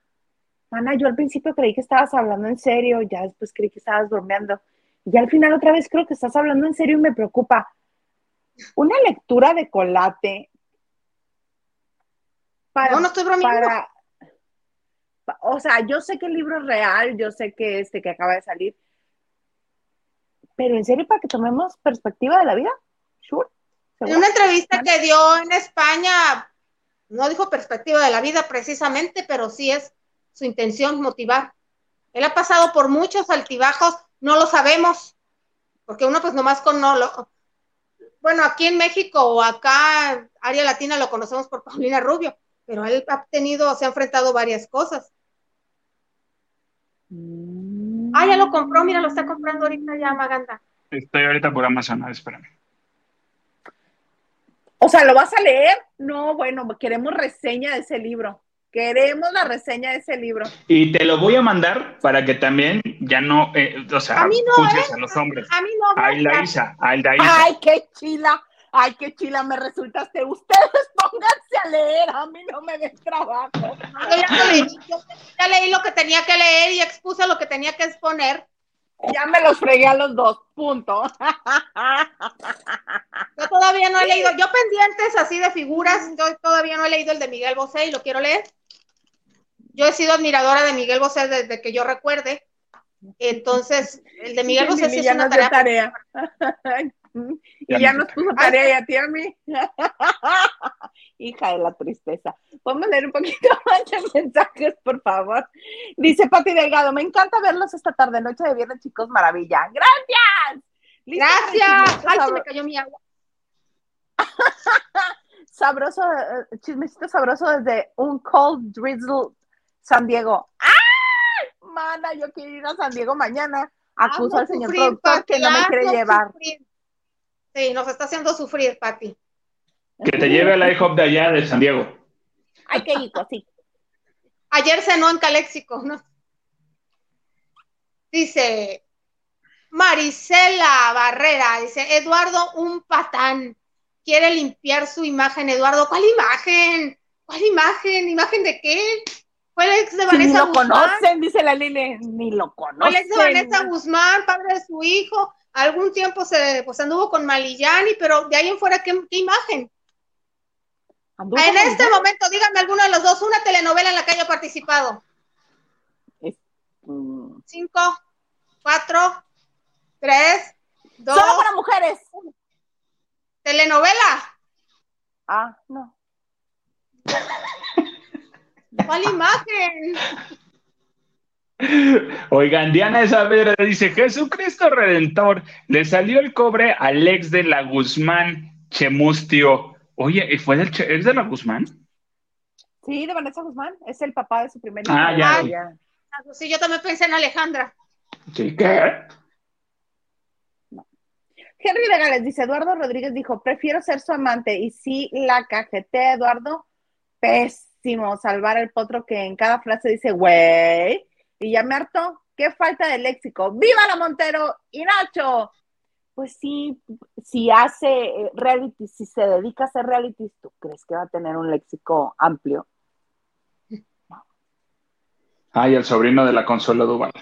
Mana, yo al principio creí que estabas hablando en serio, ya después creí que estabas bromeando. Y al final otra vez creo que estás hablando en serio y me preocupa. Una lectura de colate. Para, no, no estoy bromeando. o sea, yo sé que el libro es real, yo sé que este que acaba de salir. Pero en serio, para que tomemos perspectiva de la vida, sure. En una entrevista que dio en España, no dijo perspectiva de la vida precisamente, pero sí es su intención motivar. Él ha pasado por muchos altibajos, no lo sabemos, porque uno pues nomás con no lo... Bueno, aquí en México o acá, área latina, lo conocemos por Paulina Rubio, pero él ha tenido, se ha enfrentado varias cosas. Ah, ya lo compró, mira, lo está comprando ahorita ya Maganda. Estoy ahorita por Amazon, espérame. O sea, ¿lo vas a leer? No, bueno, queremos reseña de ese libro. Queremos la reseña de ese libro. Y te lo voy a mandar para que también ya no, eh, o sea, a mí no, ¿eh? a los hombres. A mí no. A la Isa, a la Isa. Ay, qué chila. Ay, qué chila me resultaste. Ustedes [LAUGHS] pónganse a leer, a mí no me den trabajo. ya, leí, ya leí lo que tenía que leer y expuse lo que tenía que exponer. Ya me los fregué a los dos, punto. Yo todavía no he leído, yo pendientes así de figuras, yo todavía no he leído el de Miguel Bosé y lo quiero leer. Yo he sido admiradora de Miguel Bosé desde que yo recuerde. Entonces, el de Miguel Bosé sí es una tarea. tarea. [LAUGHS] y ya nos puso tarea y a ti a mí. [LAUGHS] Hija de la tristeza. Podemos leer un poquito [LAUGHS] más de mensajes, por favor. Dice Pati Delgado, me encanta verlos esta tarde, noche de viernes, chicos, maravilla. ¡Gracias! Gracias. Ay, se me cayó mi agua. sabroso, eh, chismecito sabroso desde un cold drizzle San Diego. ¡Ay! Mana, yo quiero ir a San Diego mañana. Acuso al señor productor que no me quiere llevar. Sí, nos está haciendo sufrir, Pati. Que te lleve a la IHOP de allá de San Diego. Ay, qué rico, sí. Ayer cenó en Caléxico, ¿no? Dice Marisela Barrera, dice Eduardo, un patán, quiere limpiar su imagen. Eduardo, ¿cuál imagen? ¿Cuál imagen? ¿Imagen de qué? Fue el ex de Vanessa ni lo conocen, dice la Lili, ni lo conocen. Fue el ex de Vanessa Guzmán, padre de su hijo. Algún tiempo se pues anduvo con Malillani, pero de ahí en fuera, ¿qué, imagen? En este momento, díganme alguno de los dos, una telenovela en la que haya participado. Mm. Cinco, cuatro, tres, dos. Solo para mujeres. ¿Telenovela? Ah, no. [LAUGHS] ¿Cuál imagen? Oigan, Diana Saavedra dice, Jesucristo Redentor, le salió el cobre al ex de la Guzmán Chemustio. Oye, ¿fue del ex de la Guzmán? Sí, de Vanessa Guzmán, es el papá de su primer hijo. Ah, ya. Sí, yo también pensé en Alejandra. Sí, ¿qué? Henry de Gales dice, Eduardo Rodríguez dijo, prefiero ser su amante y si la cajete, Eduardo, pésimo, salvar el potro que en cada frase dice, güey, y ya me harto, qué falta de léxico, ¡viva la Montero y Nacho! Pues sí, si hace eh, reality, si se dedica a hacer reality, ¿tú crees que va a tener un léxico amplio? [LAUGHS] Ay, el sobrino de la Consuelo Duval.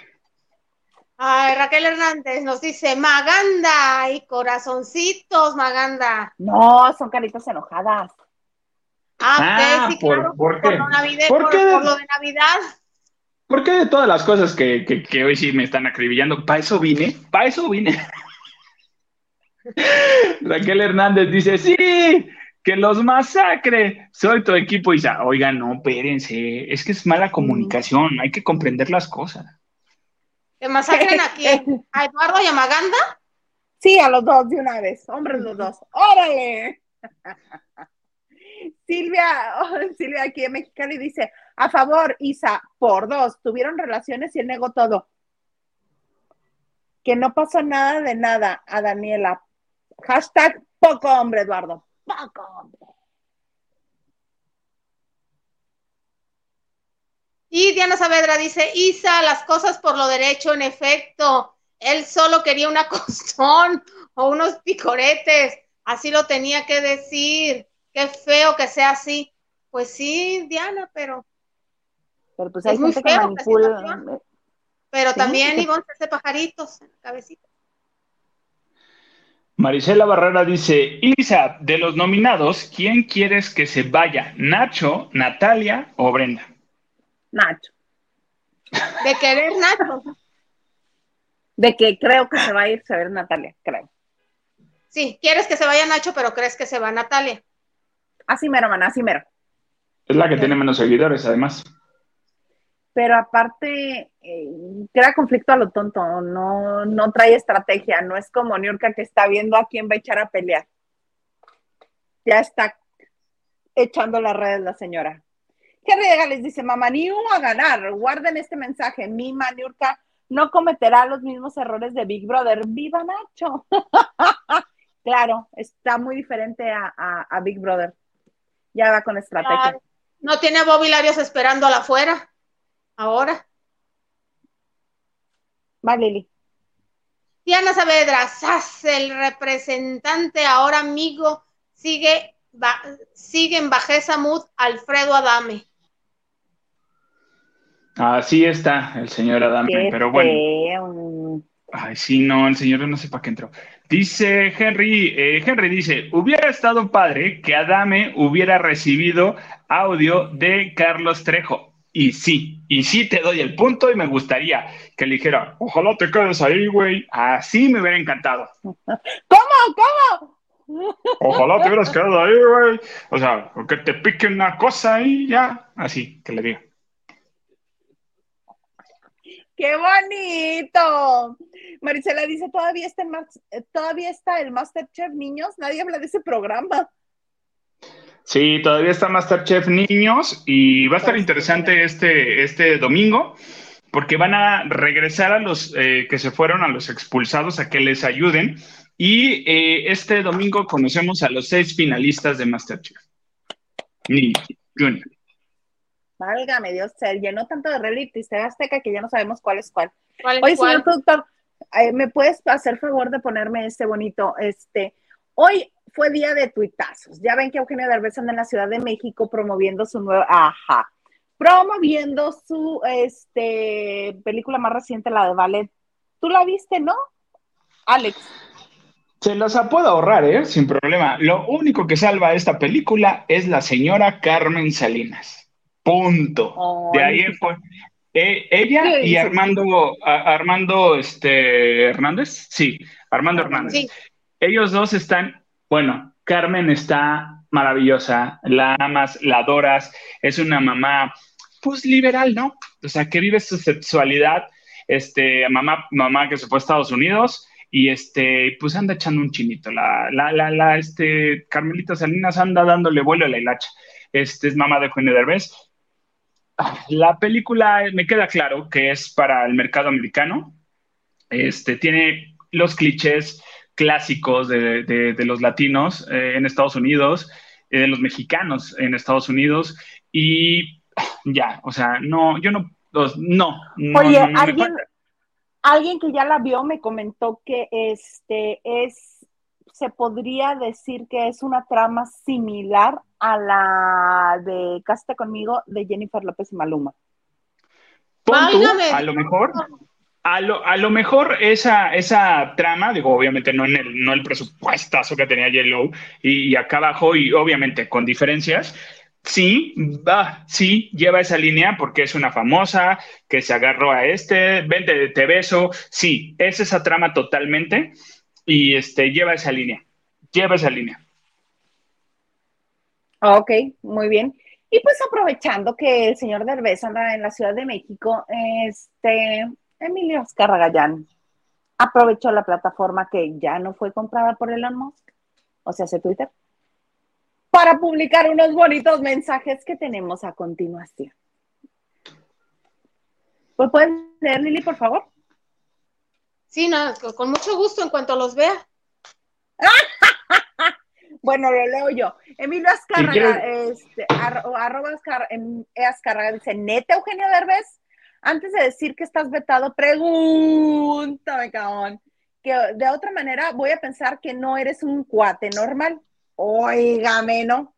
Ay, Raquel Hernández nos dice, Maganda y corazoncitos, Maganda. No, son caritas enojadas. Ah, ah sí, por, claro, ¿por, qué? Por, qué? por, lo de Navidad. ¿Por qué de todas las cosas que, que, hoy sí me están acribillando? ¿Para eso vine? ¿Para eso vine? [LAUGHS] Raquel Hernández dice, sí, que los masacre. Soy tu equipo. Y dice, oiga, no, espérense, es que es mala comunicación, hay que comprender las cosas. ¿Que masacren a quién? [LAUGHS] ¿A Eduardo y a Maganda? Sí, a los dos de una vez, hombres los dos. ¡Órale! Silvia, [LAUGHS] oh, Silvia aquí en Mexicali dice, a favor, Isa, por dos, tuvieron relaciones y él negó todo. Que no pasó nada de nada a Daniela. Hashtag poco hombre, Eduardo. Poco hombre. Y Diana Saavedra dice, Isa, las cosas por lo derecho, en efecto, él solo quería una [LAUGHS] costón o unos picoretes, así lo tenía que decir, qué feo que sea así. Pues sí, Diana, pero... Pero pues hay gente que manipula. Pero también Ivonne se hace pajaritos en la cabecita. Marisela Barrera dice, Isa, de los nominados, ¿quién quieres que se vaya? ¿Nacho, Natalia o Brenda? Nacho. De querer Nacho. De que creo que se va a ir a ver Natalia, creo. Sí, quieres que se vaya Nacho, pero crees que se va Natalia. Así mero, man, así mero. Es la que tiene menos seguidores, además. Pero aparte, eh, crea conflicto a lo tonto, no, no trae estrategia, no es como Niurka que está viendo a quién va a echar a pelear. Ya está echando las redes la señora. ¿Qué les dice, mamá, ni uno a ganar. Guarden este mensaje. Mi Maniurka no cometerá los mismos errores de Big Brother. ¡Viva Nacho! [LAUGHS] claro, está muy diferente a, Big Brother. Ya va con estrategia. No tiene bobilarios esperando a la afuera. Ahora. Va, Lili. Diana Saavedra, el representante ahora amigo, sigue, sigue en bajeza mood Alfredo Adame. Así está el señor Adame, pero bueno. Ay, sí, no, el señor no sé para qué entró. Dice Henry, eh, Henry dice, hubiera estado padre que Adame hubiera recibido audio de Carlos Trejo. Y sí, y sí te doy el punto y me gustaría que le dijera, ojalá te quedes ahí, güey. Así me hubiera encantado. [LAUGHS] ¿Cómo? ¿Cómo? [LAUGHS] Ojalá te hubieras quedado ahí, güey. O sea, que te pique una cosa ahí, ya. Así, que le diga. ¡Qué bonito! Marisela dice, todavía está, el, todavía está el Masterchef Niños, nadie habla de ese programa. Sí, todavía está Masterchef Niños y va a estar interesante este, este domingo porque van a regresar a los eh, que se fueron, a los expulsados, a que les ayuden. Y eh, este domingo conocemos a los seis finalistas de Masterchef. Niños, Junior. Válgame Dios, se llenó tanto de reality de Azteca que ya no sabemos cuál es cuál. Oye, señor productor, eh, ¿me puedes hacer favor de ponerme este bonito? Este, hoy fue día de tuitazos. Ya ven que Eugenio Derbez anda en la Ciudad de México promoviendo su nuevo, ajá, promoviendo su este película más reciente, la de Ballet. ¿Tú la viste, no? Alex. Se las puedo ahorrar, ¿eh? Sin problema. Lo único que salva esta película es la señora Carmen Salinas. Punto. de ahí fue. Eh, ella y Armando, Armando este, Hernández, sí, Armando Hernández. Ellos dos están, bueno, Carmen está maravillosa, la amas, la adoras, es una mamá pues liberal, ¿no? O sea, que vive su sexualidad, este, mamá, mamá que se fue a Estados Unidos y este, pues anda echando un chinito. La, la, la, la, este, Carmelita Salinas anda dándole vuelo a la hilacha. Este es mamá de Eugenio Derbez. La película me queda claro que es para el mercado americano. Este, tiene los clichés clásicos de, de, los latinos eh, en Estados Unidos, eh, de los mexicanos en Estados Unidos, y ya, o sea, no, yo no, no, no. Oye, alguien, alguien que ya la vio me comentó que este es, se podría decir que es una trama similar a la de Cásate conmigo de Jennifer López y Maluma. a lo mejor, a lo, a lo mejor esa, esa trama, digo, obviamente no en el, no el presupuestazo que tenía Yellow y, y acá abajo, y obviamente con diferencias, sí, va, sí, lleva esa línea porque es una famosa que se agarró a este, vente, te beso, sí, es esa trama totalmente y este, lleva esa línea, lleva esa línea. Ok, muy bien. Y pues aprovechando que el señor Derbez anda en la Ciudad de México, este, Emilio Azcárraga Gallán aprovechó la plataforma que ya no fue comprada por Elon Musk, o sea, hace Twitter, para publicar unos bonitos mensajes que tenemos a continuación. ¿Pues pueden leer, Lili, por favor? Sí, no, con mucho gusto en cuanto los vea. [LAUGHS] bueno, lo leo yo. Emilio Azcárraga, este, arroba em, Azcárraga, dice, ¿neta Eugenio Derbez? antes de decir que estás vetado, pregúntame, cabrón. Que de otra manera voy a pensar que no eres un cuate normal. Óigame, ¿no?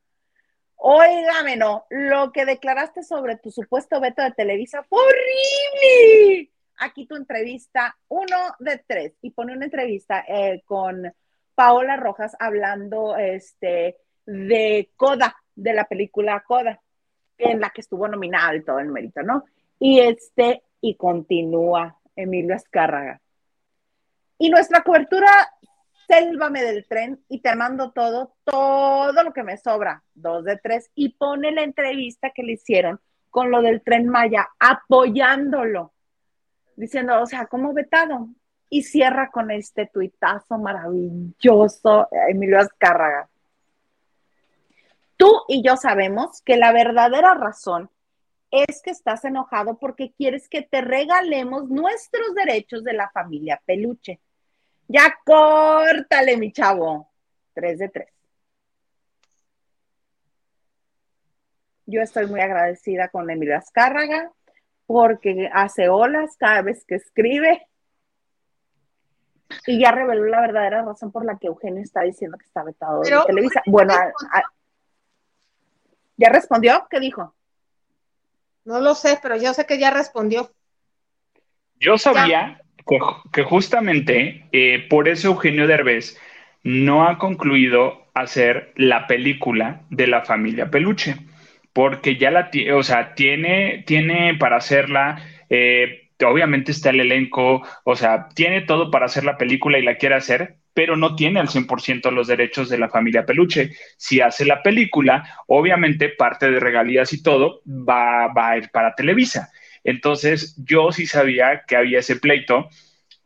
Óigame, no. Lo que declaraste sobre tu supuesto veto de Televisa fue horrible. Aquí tu entrevista, uno de tres, y pone una entrevista eh, con Paola Rojas hablando este, de Coda, de la película Coda, en la que estuvo nominada y todo el mérito, ¿no? Y este, y continúa Emilio Azcárraga. Y nuestra cobertura, sélvame del tren y te mando todo, todo lo que me sobra, dos de tres, y pone la entrevista que le hicieron con lo del tren Maya, apoyándolo, diciendo, o sea, ¿cómo vetado? Y cierra con este tuitazo maravilloso, Emilio Azcárraga. Tú y yo sabemos que la verdadera razón es que estás enojado porque quieres que te regalemos nuestros derechos de la familia peluche. Ya córtale, mi chavo. Tres de tres. Yo estoy muy agradecida con Emilio Azcárraga porque hace olas cada vez que escribe y ya reveló la verdadera razón por la que Eugenio está diciendo que está vetado de Televisa. Bueno, ¿ya respondió? ¿Qué dijo? No lo sé, pero yo sé que ya respondió. Yo sabía que, justamente eh, por eso Eugenio Derbez no ha concluido hacer la película de la familia Peluche, porque ya la o sea, tiene, tiene para hacerla, eh, obviamente está el elenco, o sea, tiene todo para hacer la película y la quiere hacer, pero no tiene al 100% los derechos de la familia Peluche. Si hace la película, obviamente parte de regalías y todo va, a ir para Televisa. Entonces, yo sí sabía que había ese pleito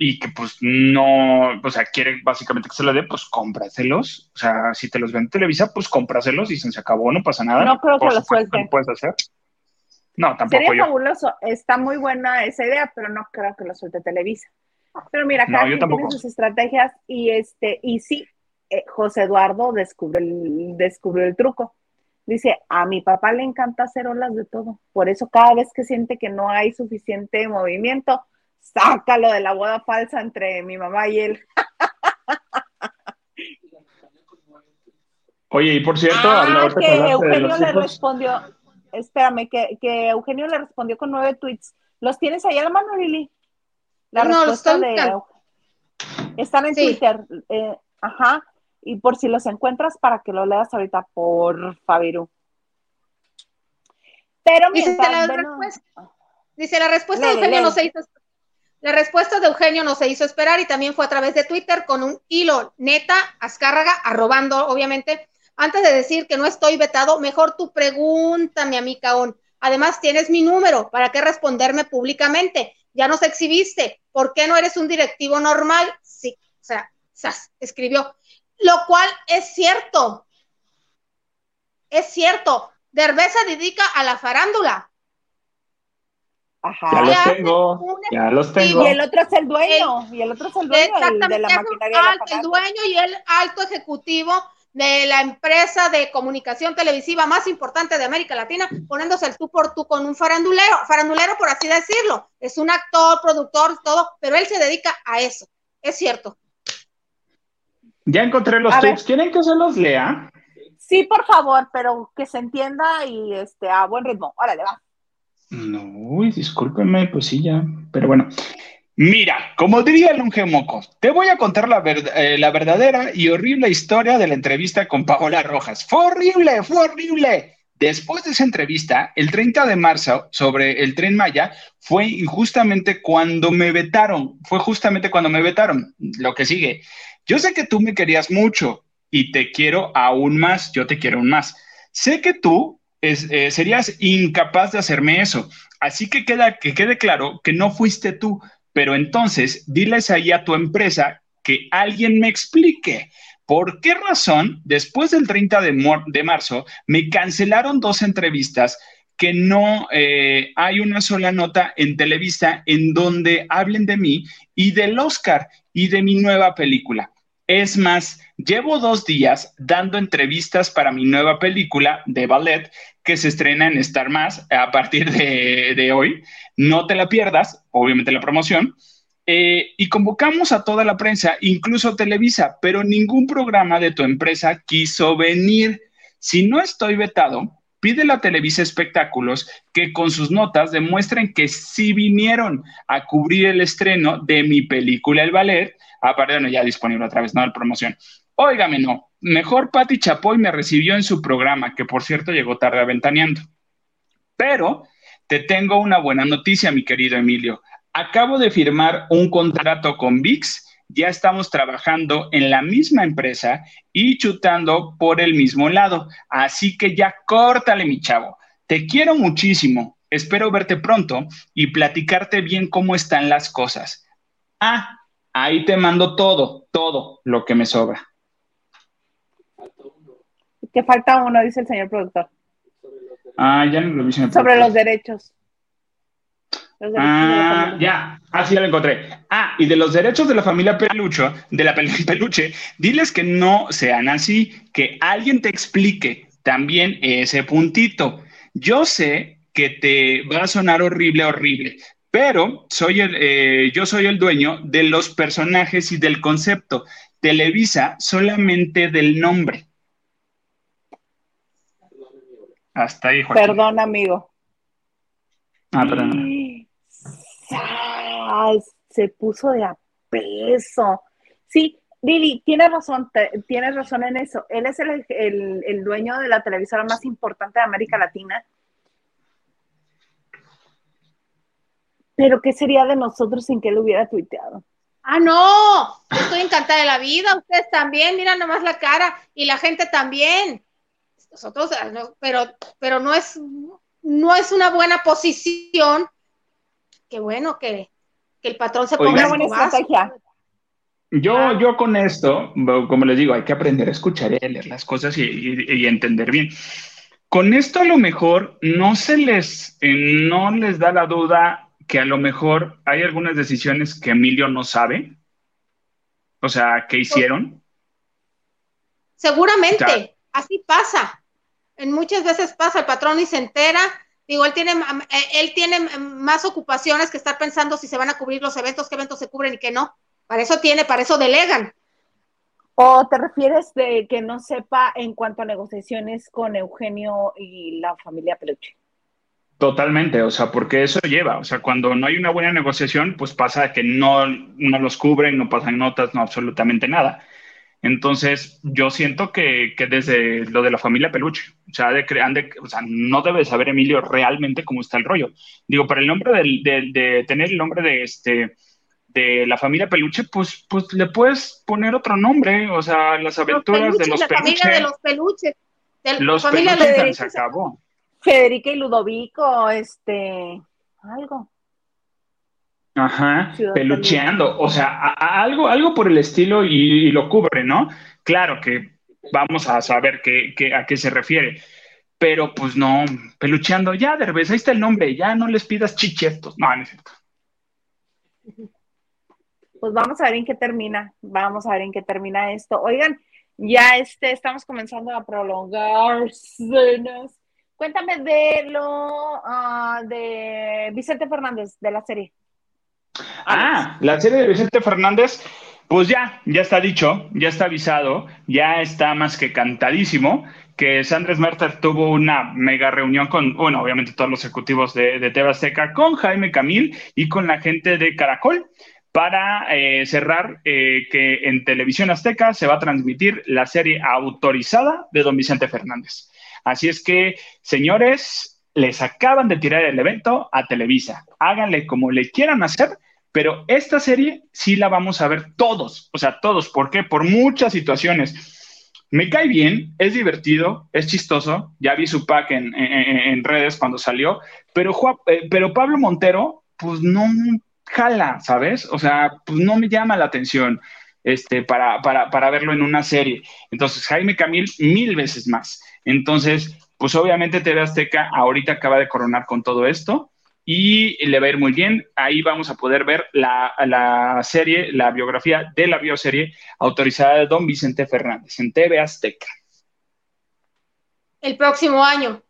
y que pues no, o sea, quiere básicamente que se lo dé, pues cómpraselos. O sea, si te los vende Televisa, pues cómpraselos y se acabó, no pasa nada. No creo que lo suelte. puedes hacer. No, tampoco Sería fabuloso. Está muy buena esa idea, pero no creo que lo suelte Televisa. Pero mira, cada no, tiene sus estrategias y este, y sí, eh, José Eduardo descubrió el, descubrió el truco. Dice, a mi papá le encanta hacer olas de todo. Por eso cada vez que siente que no hay suficiente movimiento, sácalo de la boda falsa entre mi mamá y él. Oye, y por cierto, ah, que Eugenio le respondió, espérame, que, que Eugenio le respondió con nueve tweets. ¿Los tienes ahí a la mano, Lili? La no, respuesta de están en Twitter. Eh, ajá. Y por si los encuentras para que lo leas ahorita por Fabiru. Pero dice la, respuesta, dice la respuesta de Eugenio no se hizo la respuesta de Eugenio no se hizo esperar y también fue a través de Twitter con un hilo neta, Azcárraga, arrobando, obviamente. Antes de decir que no estoy vetado, mejor tu pregúntame a mí, Caón. Además, tienes mi número. ¿Para qué responderme públicamente? Ya nos exhibiste. ¿Por qué no eres un directivo normal? Sí, o sea, escribió. Lo cual es cierto. Es cierto. Derbez se dedica a la farándula. Ajá. Ya los tengo, ya los tengo. Y el otro es el dueño, y el otro es el dueño de la maquinaria. el dueño y el alto ejecutivo de la empresa de comunicación televisiva más importante de América Latina, poniéndose el tú por tú con un farandulero, farandulero por así decirlo. Es un actor, productor, todo, pero él se dedica a eso. Es cierto. Ya encontré los tips. ¿Quieren que se los lea? Sí, por favor, pero que se entienda y este a buen ritmo. Órale, va. No, uy, discúlpeme, pues sí, ya. Pero bueno, Mira, como diría el Moco, te voy a contar eh, la, verdadera y horrible historia de la entrevista con Paola Rojas. Fue horrible, fue horrible. Después de esa entrevista, el 30 de marzo, sobre el tren Maya, fue justamente cuando me vetaron, fue justamente cuando me vetaron. Lo que sigue, yo sé que tú me querías mucho y te quiero aún más, yo te quiero aún más. Sé que tú eh, serías incapaz de hacerme eso, así que queda, que quede claro que no fuiste tú, pero entonces, diles ahí a tu empresa que alguien me explique por qué razón, después del 30 de, marzo, me cancelaron dos entrevistas que no eh, hay una sola nota en Televisa en donde hablen de mí y del Oscar y de mi nueva película. Es más, llevo dos días dando entrevistas para mi nueva película de ballet que se estrena en Star Más a partir de, hoy. No te la pierdas, obviamente la promoción. Eh, y convocamos a toda la prensa, incluso Televisa, pero ningún programa de tu empresa quiso venir. Si no estoy vetado, pide a Televisa Espectáculos que con sus notas demuestren que sí vinieron a cubrir el estreno de mi película El Ballet, aparte de ya disponible otra vez, no la promoción. Óigame, no, mejor Patti Chapoy me recibió en su programa, que por cierto llegó tarde aventaneando. Pero te tengo una buena noticia, mi querido Emilio. Acabo de firmar un contrato con VIX, ya estamos trabajando en la misma empresa y chutando por el mismo lado. Así que ya córtale, mi chavo. Te quiero muchísimo. Espero verte pronto y platicarte bien cómo están las cosas. Ah, ahí te mando todo, todo lo que me sobra. Que falta uno, dice el señor productor. Ah, ya no lo vi. Sobre los derechos. ah, ya. Ah, sí, ya lo encontré. Ah, y de los derechos de la familia Pelucho, de la [LAUGHS] peluche, diles que no sean así, que alguien te explique también ese puntito. Yo sé que te va a sonar horrible, horrible, pero soy el, eh, yo soy el dueño de los personajes y del concepto. Televisa solamente del nombre. Hasta ahí, Joaquín. Perdón, amigo. Ah, perdón. se puso de a peso. Sí, Lili, tienes razón, tienes razón en eso. Él es el, el, dueño de la televisora más importante de América Latina. Pero ¿qué sería de nosotros sin que él hubiera tuiteado? Ah, no, estoy encantada de la vida, ustedes también, mira nomás la cara y la gente también nosotros, pero, pero no es, no es una buena posición. Qué bueno que, el patrón se ponga buena estrategia. Yo, ah. yo con esto, como les digo, hay que aprender a escuchar y a leer las cosas y, entender bien. Con esto a lo mejor no se les, eh, no les da la duda que a lo mejor hay algunas decisiones que Emilio no sabe. O sea, que hicieron. Seguramente, así pasa en muchas veces pasa el patrón y se entera, digo, él tiene, eh, él tiene más ocupaciones que estar pensando si se van a cubrir los eventos, qué eventos se cubren y qué no. Para eso tiene, para eso delegan. ¿O te refieres de que no sepa en cuanto a negociaciones con Eugenio y la familia Peluche? Totalmente, o sea, porque eso lleva, o sea, cuando no hay una buena negociación, pues pasa que no, no los cubren, no pasan notas, no absolutamente nada. Entonces, yo siento que, desde lo de la familia Peluche, o sea, de, de, o sea, no debe saber Emilio realmente cómo está el rollo. Digo, para el nombre de, tener el nombre de este de la familia Peluche, pues, pues le puedes poner otro nombre, o sea, las aventuras de los la Peluche. Familia de los peluches. los familia peluches se acabó. Federica y Ludovico, este, algo. Ajá, pelucheando, o sea, algo, algo por el estilo y, lo cubre, ¿no? Claro que vamos a saber qué, a qué se refiere, pero pues no, pelucheando, ya, Derbez, ahí está el nombre, ya no les pidas chichetos, no, no es cierto. Pues vamos a ver en qué termina, vamos a ver en qué termina esto. Oigan, ya este, estamos comenzando a prolongar Cuéntame de lo ah, de Vicente Fernández, de la serie. Ah, la serie de Vicente Fernández, pues ya, ya está dicho, ya está avisado, ya está más que cantadísimo que Sandra Merter tuvo una mega reunión con, bueno, obviamente todos los ejecutivos de, de TV Azteca, con Jaime Camil y con la gente de Caracol para eh, cerrar eh, que en Televisión Azteca se va a transmitir la serie autorizada de don Vicente Fernández. Así es que, señores, les acaban de tirar el evento a Televisa. Háganle como le quieran hacer, pero esta serie sí la vamos a ver todos, o sea, todos. ¿Por qué? Por muchas situaciones. Me cae bien, es divertido, es chistoso. Ya vi su pack en, redes cuando salió, pero, eh, pero Pablo Montero, pues no jala, ¿sabes? O sea, pues no me llama la atención este, para, para, para verlo en una serie. Entonces, Jaime Camil, mil veces más. Entonces, pues obviamente TV Azteca ahorita acaba de coronar con todo esto y le va a ir muy bien. Ahí vamos a poder ver la, serie, la biografía de la bioserie autorizada de Don Vicente Fernández en TV Azteca. El próximo año.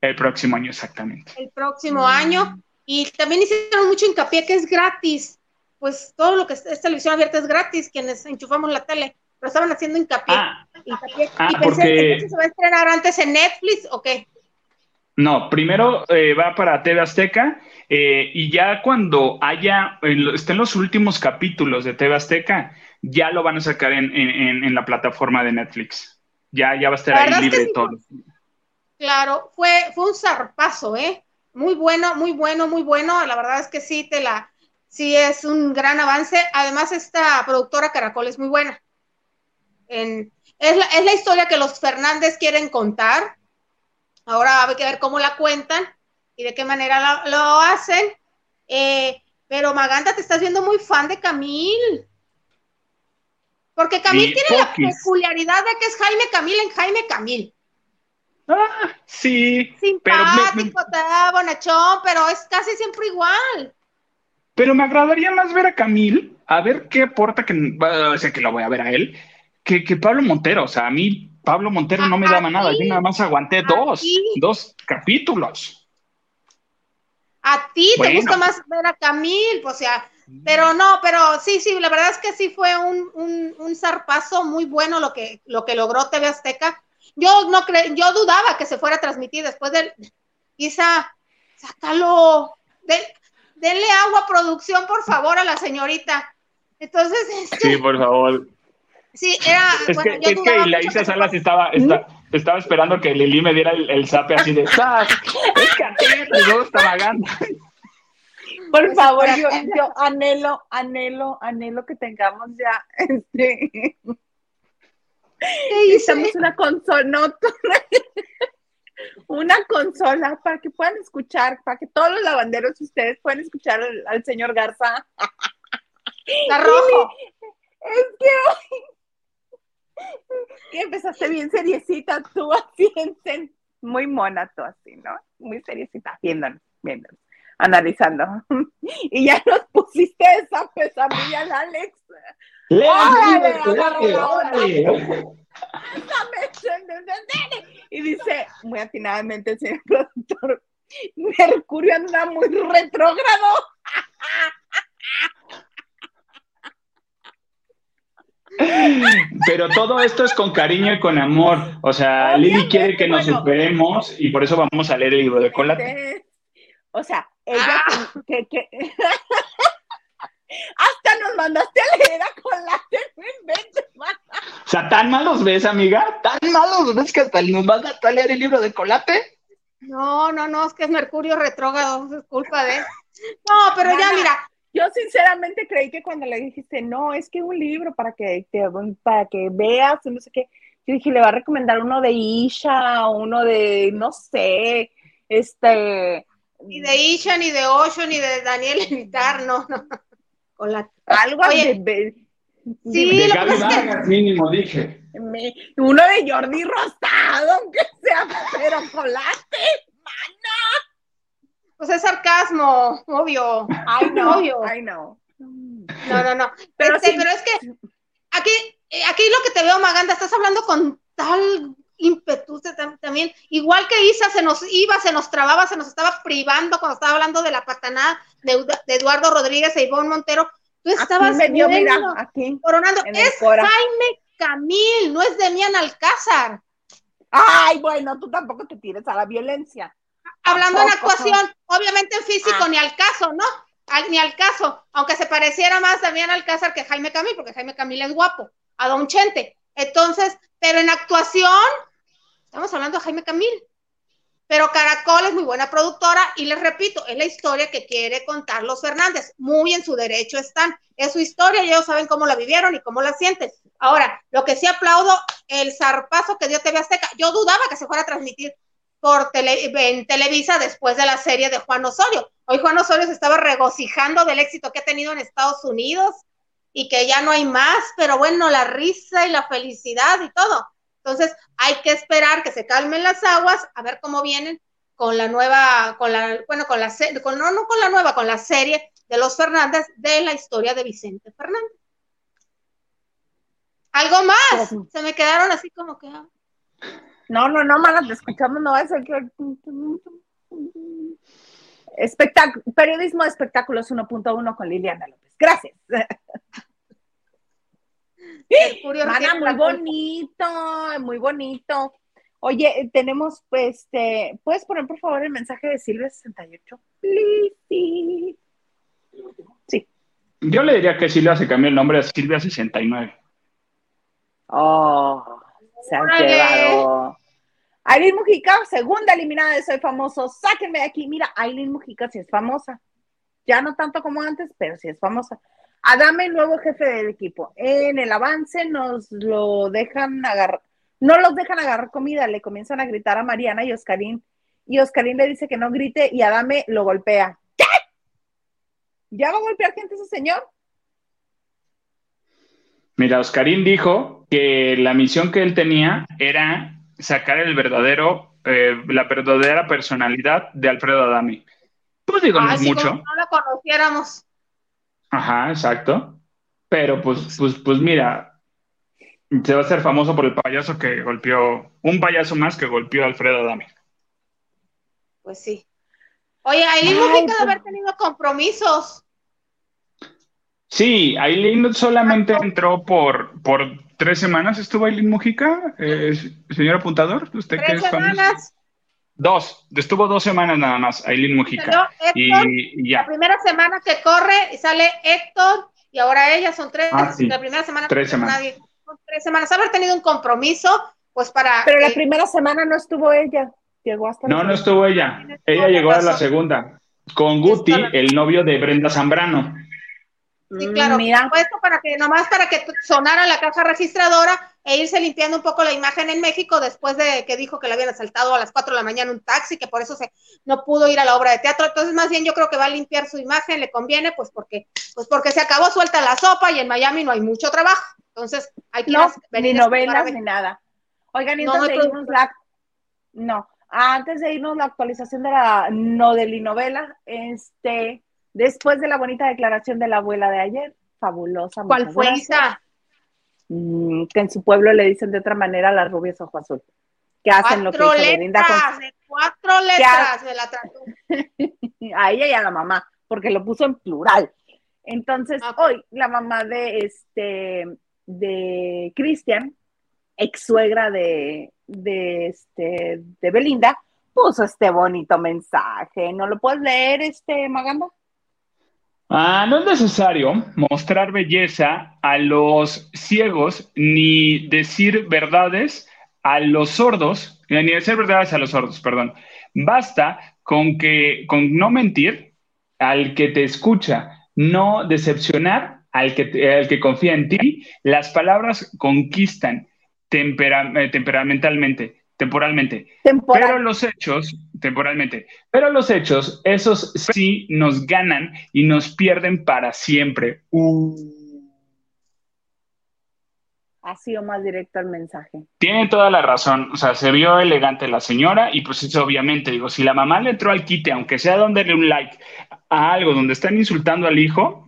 El próximo año, exactamente. El próximo año. Y también hicieron mucho hincapié que es gratis. Pues todo lo que es, televisión abierta es gratis, quienes enchufamos la tele. Pero estaban haciendo hincapié. Ah, ah y pensé que se va a estrenar antes en Netflix o qué. No, primero eh, va para TV Azteca eh, y ya cuando haya, estén los últimos capítulos de TV Azteca, ya lo van a sacar en, la plataforma de Netflix. Ya, ya va a estar ahí libre todo. claro, fue, fue un zarpazo, ¿eh? Muy bueno, muy bueno, muy bueno. La verdad es que sí, te la, sí es un gran avance. Además, esta productora Caracol es muy buena. Es, la, es la historia que los Fernández quieren contar Ahora hay que ver cómo la cuentan y de qué manera lo, hacen. Eh, pero Maganda, te estás viendo muy fan de Camil. Porque Camil tiene la peculiaridad de que es Jaime Camil en Jaime Camil. Ah, sí. Simpático, pero bonachón, pero es casi siempre igual. Pero me agradaría más ver a Camil, a ver qué aporta, que, o sea, que lo voy a ver a él, que, que Pablo Montero. O sea, a mí Pablo Montero no me daba nada, yo nada más aguanté dos, dos capítulos. A ti te gusta más ver a Camil, o sea, pero no, pero sí, sí, la verdad es que sí fue un, un, zarpazo muy bueno lo que, lo que logró TV Azteca. Yo no cre yo dudaba que se fuera a transmitir después del, Isa, sácalo, denle agua a producción, por favor, a la señorita. Entonces, [LAUGHS] este, sí, por favor. Sí, era. Es que, es que la Isa Salas estaba, estaba esperando que Lili me diera el, el zape así de. es que a ti te gusta vagando. Por favor, yo, yo, anhelo, anhelo, anhelo que tengamos ya este. Necesitamos una consola, no, una consola para que puedan escuchar, para que todos los lavanderos ustedes puedan escuchar al, señor Garza. Está rojo. Es que hoy [LAUGHS] que empezaste bien seriecita tú así, muy mona tú así, ¿no? Muy seriecita, viéndonos, viéndonos, analizando. [LAUGHS] Y ya nos pusiste esa pesadilla Alex. Y dice, muy atinadamente el señor productor, Mercurio anda muy retrógrado. [LAUGHS] Pero todo esto es con cariño y con amor. O sea, Lili quiere que nos superemos y por eso vamos a leer el libro de Colate. O sea, ella ah. que, [LAUGHS] hasta nos mandaste a leer a Colate. O sea, tan malos ves, amiga, tan malos ves que hasta nos mandaste a leer el libro de Colate. No, no, no, es que es Mercurio retrógrado, es culpa de. No, pero ya mira, yo sinceramente creí que cuando le dijiste, no, es que un libro para que, te, para que veas, no sé qué, yo dije, le va a recomendar uno de Isha, uno de, no sé, este... Ni de Isha, ni de Osho, ni de Daniel [LAUGHS] Militar, no, no. Con la... Algo de... Sí, de Gaby Vargas mínimo, dije. uno de Jordi Rosado, [LAUGHS] aunque sea, pero colate, mana. Pues es sarcasmo, obvio. Ay, no, obvio. Ay, no. No, no, no. Pero, este, pero es que aquí, eh, aquí lo que te veo, Maganda, estás hablando con tal impetus también, igual que Isa se nos iba, se nos trababa, se nos estaba privando cuando estaba hablando de la patanada de, Eduardo Rodríguez e Ivonne Montero, tú estabas aquí mira, aquí, coronando, es Jaime Camil, no es Demian Alcázar. Ay, bueno, tú tampoco te tires a la violencia. Hablando en actuación, obviamente en físico, ah. ni al caso, ¿no? ni al caso, aunque se pareciera más Damián Alcázar que Jaime Camil, porque Jaime Camil es guapo, a Don Chente. Entonces, pero en actuación, estamos hablando de Jaime Camil. Pero Caracol es muy buena productora y les repito, es la historia que quiere contar los Fernández. Muy en su derecho están. Es su historia y ellos saben cómo la vivieron y cómo la sienten. Ahora, lo que sí aplaudo, el zarpazo que dio TV Azteca. Yo dudaba que se fuera a transmitir por en Televisa después de la serie de Juan Osorio. Hoy Juan Osorio se estaba regocijando del éxito que ha tenido en Estados Unidos y que ya no hay más, pero bueno, la risa y la felicidad y todo. Entonces, hay que esperar que se calmen las aguas, a ver cómo vienen con la nueva, con la, bueno, con la con, no, no con la nueva, con la serie de los Fernández de la historia de Vicente Fernández. ¿Algo más? Se me quedaron así como que. No, no, no, malas, te escuchamos, no es el que. Espectáculo, periodismo de espectáculos 1.1 con Liliana López. Gracias. [LAUGHS] Mana, muy bonito, muy bonito. Oye, tenemos, pues, este, ¿puedes poner por favor el mensaje de Silvia 68? Sí. Yo le diría que Silvia se cambió el nombre a Silvia 69. Oh, se han quedado. Aileen Mujica, segunda eliminada de Soy Famoso. Sáquenme de aquí. Mira, Aileen Mujica sí es famosa. Ya no tanto como antes, pero sí es famosa. Adame, nuevo jefe del equipo. En el avance nos lo dejan agarrar, no los dejan agarrar comida, le comienzan a gritar a Mariana y Oscarín. Y Oscarín le dice que no grite y Adame lo golpea. ¿Qué? ¿Ya va a golpear gente ese señor? Mira, Oscarín dijo que la misión que él tenía era sacar el verdadero, eh, la verdadera personalidad de Alfredo Adami. Pues digo, no es mucho. no lo conociéramos. Ajá, exacto. Pero pues, pues, pues mira, se va a hacer famoso por el payaso que golpeó, un payaso más que golpeó a Alfredo Adami. Pues sí. Oye, Aileen Mujica de haber tenido compromisos. Sí, Aileen solamente entró por, por tres semanas estuvo Aileen Mujica, eh, señor apuntador, usted que es semanas. Dos, estuvo dos semanas nada más, Aileen Mujica. y, ya. La primera semana que corre y sale Héctor y ahora ella son tres. Ah, la primera semana tres semanas. Nadie, tres semanas. Haber tenido un compromiso, pues para. Pero la primera semana no estuvo ella. Llegó hasta. No, no estuvo ella. Ella llegó a la segunda. Con Guti, el novio de Brenda Zambrano. Sí, claro, Mira. puesto para que nomás para que sonara la caja registradora e irse limpiando un poco la imagen en México después de que dijo que le habían asaltado a las 4 de la mañana un taxi, que por eso se no pudo ir a la obra de teatro. Entonces, más bien yo creo que va a limpiar su imagen, le conviene, pues porque, pues porque se acabó suelta la sopa y en Miami no hay mucho trabajo. Entonces, hay que no, venir ni novelas ni nada. Oigan, y entonces no, la no, antes de irnos la actualización de la no de novela, este Después de la bonita declaración de la abuela de ayer, fabulosa. ¿Cuál fue esa? Mm, que en su pueblo le dicen de otra manera las rubias ojo azul. Que hacen lo que hizo Belinda con... cuatro letras de la [LAUGHS] A ella y a la mamá, porque lo puso en plural. Entonces, hoy la mamá de este de Cristian, ex suegra de, de, este, de Belinda, puso este bonito mensaje. ¿No lo puedes leer, este Maganda? Ah, no es necesario mostrar belleza a los ciegos ni decir verdades a los sordos, eh, ni decir verdades a los sordos, perdón. Basta con que, con no mentir al que te escucha, no decepcionar al que, al que confía en ti. Las palabras conquistan eh, temperamentalmente. Temporalmente. Temporal. Pero los hechos, temporalmente, pero los hechos, esos sí nos ganan y nos pierden para siempre. Uh. Ha sido más directo el mensaje. Tiene toda la razón, o sea, se vio elegante la señora y pues eso obviamente, digo, si la mamá le entró al quite, aunque sea dándole un like a algo donde están insultando al hijo,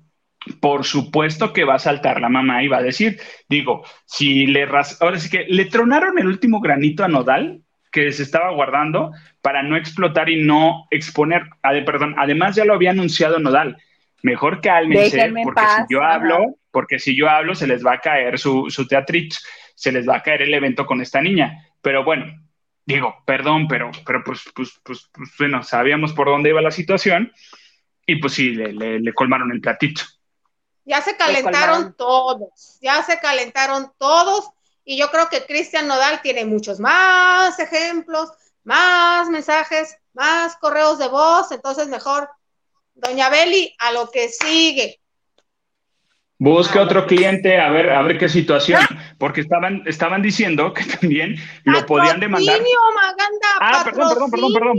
por supuesto que va a saltar la mamá y va a decir, digo, si le ras ahora sí que le tronaron el último granito a Nodal que se estaba guardando para no explotar y no exponer, perdón, además ya lo había anunciado Nodal, mejor cálmense, Déjenme en porque paz, si yo ajá. hablo, porque si yo hablo se les va a caer su, su teatrito, se les va a caer el evento con esta niña, pero bueno, digo, perdón, pero, pero pues, pues, pues, pues, bueno, sabíamos por dónde iba la situación y pues sí, le, le- le colmaron el platito. Ya se colmaron. calentaron todos, ya se calentaron todos y yo creo que Cristian Nodal tiene muchos más ejemplos, más mensajes, más correos de voz, entonces mejor, doña Beli, a lo que sigue. Busque Ah, otro cliente a ver, a ver qué situación, porque estaban, estaban diciendo que también lo podían demandar. Patrocinio, Maganda, Ah, perdón, perdón, perdón, perdón.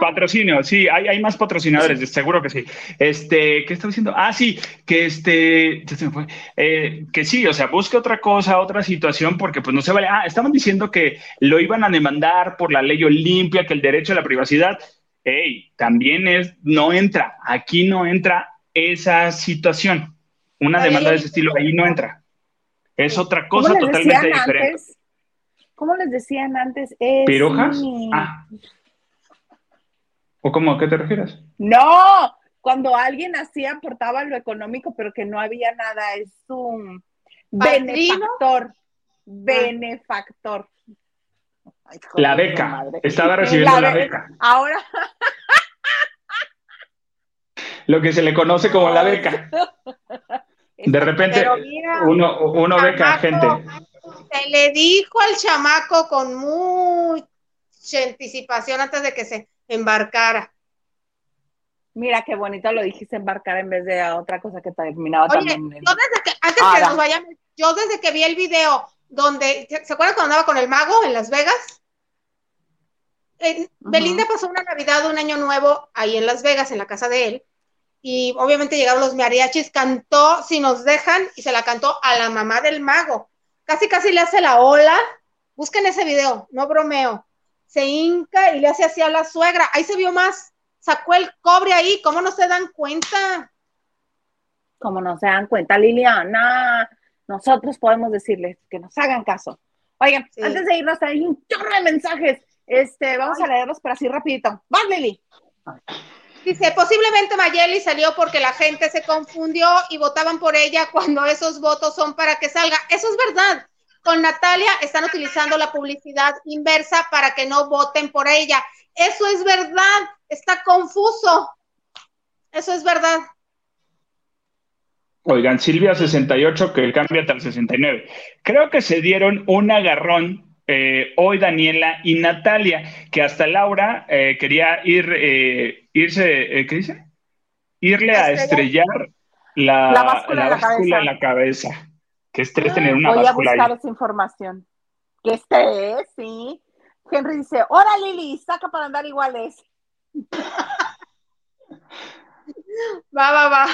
patrocinio. Sí, hay, hay más patrocinadores, seguro que sí. Este, ¿qué estaba diciendo? Ah, sí, que este, ya se me fue. Eh, que sí, o sea, busque otra cosa, otra situación, porque pues no se vale. Ah, estaban diciendo que lo iban a demandar por la ley Olimpia, que el derecho a la privacidad. Ey, también es, no entra, aquí no entra esa situación. Una demanda de ese estilo ahí no entra. Es otra ¿Cómo cosa totalmente diferente. antes? ¿Cómo les decían antes? Es ¿Pirojas? mi- Ah. ¿O cómo? ¿A qué te refieres? No, cuando alguien hacía, aportaba lo económico, pero que no había nada, es un benefactor. Benefactor. Ay, hijo La beca. madre. Estaba recibiendo la be- beca. Ahora, Lo que se le conoce como la beca. [LAUGHS] De repente, mira, uno, uno beca a gente. Se le dijo al chamaco con mucha anticipación antes de que se embarcara. mira qué bonito lo dijiste embarcar en vez de a otra cosa que terminaba Oye, también. yo desde que, antes que nos vayamos, yo desde que vi el video donde, ¿se acuerdan cuando andaba con el mago en Las Vegas? Eh. Belinda pasó una Navidad, un año nuevo ahí en Las Vegas, en la casa de él, y obviamente llegaron los mariachis, cantó Si nos dejan, y se la cantó a la mamá del mago. Casi, casi le hace la ola. Busquen ese video, no bromeo. Se hinca y le hace así a la suegra. Ahí se vio más. Sacó el cobre ahí, ¿cómo no se dan cuenta? Como no se dan cuenta, Liliana, nosotros podemos decirles que nos hagan caso. Oigan, Sí. antes de irnos, hay un chorro de mensajes. Este, vamos a leerlos, pero así rapidito. ¡Vas, Lili! Dice, posiblemente Mayeli salió porque la gente se confundió y votaban por ella cuando esos votos son para que salga. Eso es verdad. Con Natalia están utilizando la publicidad inversa para que no voten por ella. Eso es verdad. Está confuso. Eso es verdad. Oigan, Silvia 68, que cambia hasta el 69. Creo que se dieron un agarrón eh, hoy Daniela y Natalia, que hasta Laura eh, quería ir, eh, irse, eh, ¿qué dice? Irle a Estrellar. la, La báscula en la cabeza. en la cabeza. Qué estrés tener una Voy a báscula buscar ahí. esa información. Que esté, sí. Henry dice, ¡Hora, Lili! Saca para andar iguales. [LAUGHS] Va, va, va.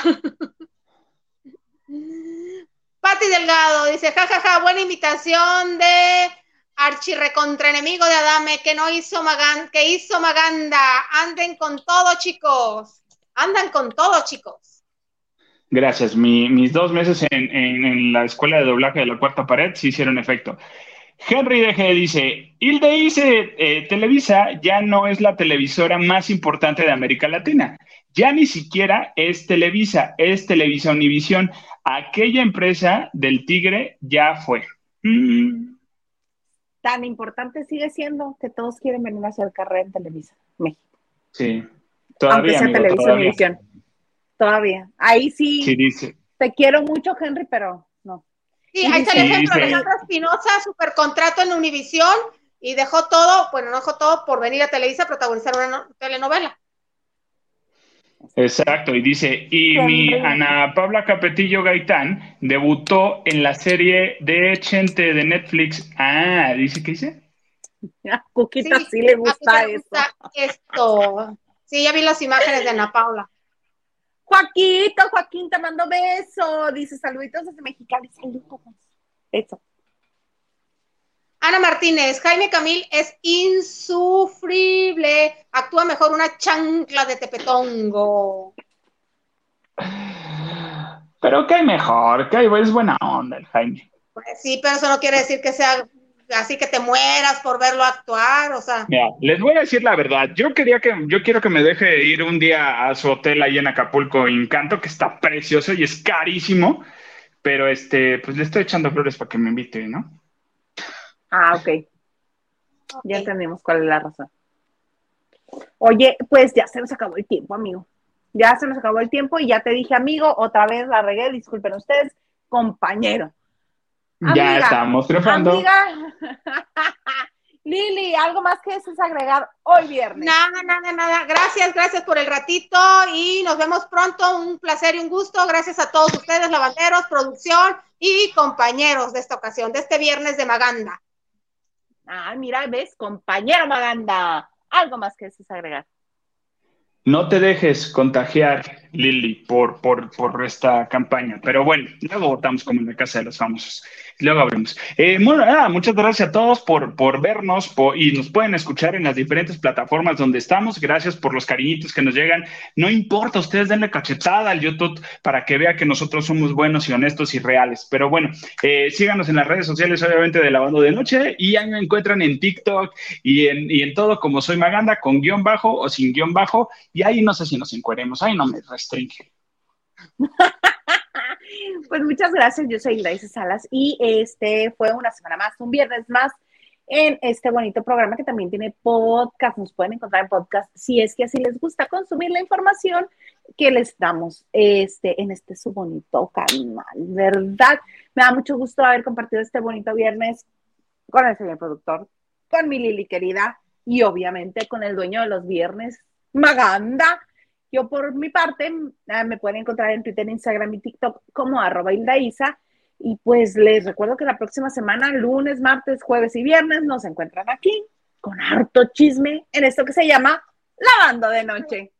Pati Delgado dice, jajaja, buena invitación de archirrecontraenemigo de Adame que no hizo Magan, que hizo Maganda. Anden con todo, chicos. Andan con todo, chicos. Gracias. Mi- mis dos meses en, en- la escuela de doblaje de la cuarta pared sí hicieron efecto. Henry Deje dice, Hilde dice, eh, Televisa ya no es la televisora más importante de América Latina. Ya ni siquiera es Televisa, es Televisa Univisión. Aquella empresa del Tigre ya fue. Mm, Tan importante sigue siendo que todos quieren venir a hacer carrera en Televisa, México. sí, Aunque todavía, sea amigo, Televisa todavía. Univisión. Todavía. Ahí sí, Sí, dice. te quiero mucho, Henry, pero no. Sí, ahí está el Sí, ejemplo. sí. Alejandra Espinosa, super contrato en Univisión y dejó todo, bueno, no dejó todo por venir a Televisa a protagonizar una no- telenovela. Exacto, y dice, y mi. Ana Paula Capetillo Gaitán debutó en la serie de Chente de Netflix. Ah, dice, ¿qué dice? [LAUGHS] A Cuquita sí, le gusta eso. esto. Sí, ya vi las imágenes de Ana Paula. Joaquito, Joaquín, te mando beso. Dice saluditos desde Mexicali. Saludos. Eso. Ana Martínez, Jaime Camil es insufrible. Actúa mejor una chancla de tepetongo. Pero que mejor, que es buena onda el Jaime. Pues sí, pero eso no quiere decir que sea así que te mueras por verlo actuar, o sea. Mira, les voy a decir la verdad. Yo quería que, yo quiero que me deje ir un día a su hotel ahí en Acapulco, Encanto, que está precioso y es carísimo, pero este, pues le estoy echando flores para que me invite, ¿no? Ah, ok. Ya entendemos cuál es la razón. Oye, pues ya se nos acabó el tiempo, amigo. Ya se nos acabó el tiempo y ya te dije, amigo, otra vez la regué, disculpen ustedes, compañero. ya estamos trepando. Amiga, [LAUGHS] Lili, ¿algo más que desees agregar hoy viernes? Nada, nada, nada. Gracias, gracias por el ratito y nos vemos pronto. Un placer y un gusto. Gracias a todos ustedes, lavanderos, producción y compañeros de esta ocasión, de este viernes de Maganda. Ah, mira, ves, compañero Maganda. Algo más que desees agregar. No te dejes contagiar, Lili, por, por, por esta campaña. Pero bueno, luego votamos como en la casa de los famosos. Luego abrimos. Eh, muchas gracias a todos por, por vernos y nos pueden escuchar en las diferentes plataformas donde estamos. Gracias por los cariñitos que nos llegan. No importa, ustedes denle cachetada al YouTube para que vea que nosotros somos buenos y honestos y reales. Pero bueno, eh, síganos en las redes sociales, obviamente, de Lavando de Noche y ahí me encuentran en TikTok y en, y en todo como soy Maganda, con guion bajo o sin guion bajo. Y ahí no sé si nos encueremos, ahí no me [LAUGHS] Pues muchas gracias, yo soy Grace Salas y este fue una semana más, un viernes más en este bonito programa que también tiene podcast, nos pueden encontrar en podcast si es que así les gusta consumir la información que les damos este, en este su bonito canal, ¿verdad? Me da mucho gusto haber compartido este bonito viernes con el señor productor, con mi Lili querida y obviamente con el dueño de los viernes, Maganda. Yo por mi parte ah, me pueden encontrar en Twitter, Instagram y TikTok como arroba. Y pues les recuerdo que la próxima semana, lunes, martes, jueves y viernes, nos encuentran aquí con harto chisme en esto que se llama Lavando de Noche.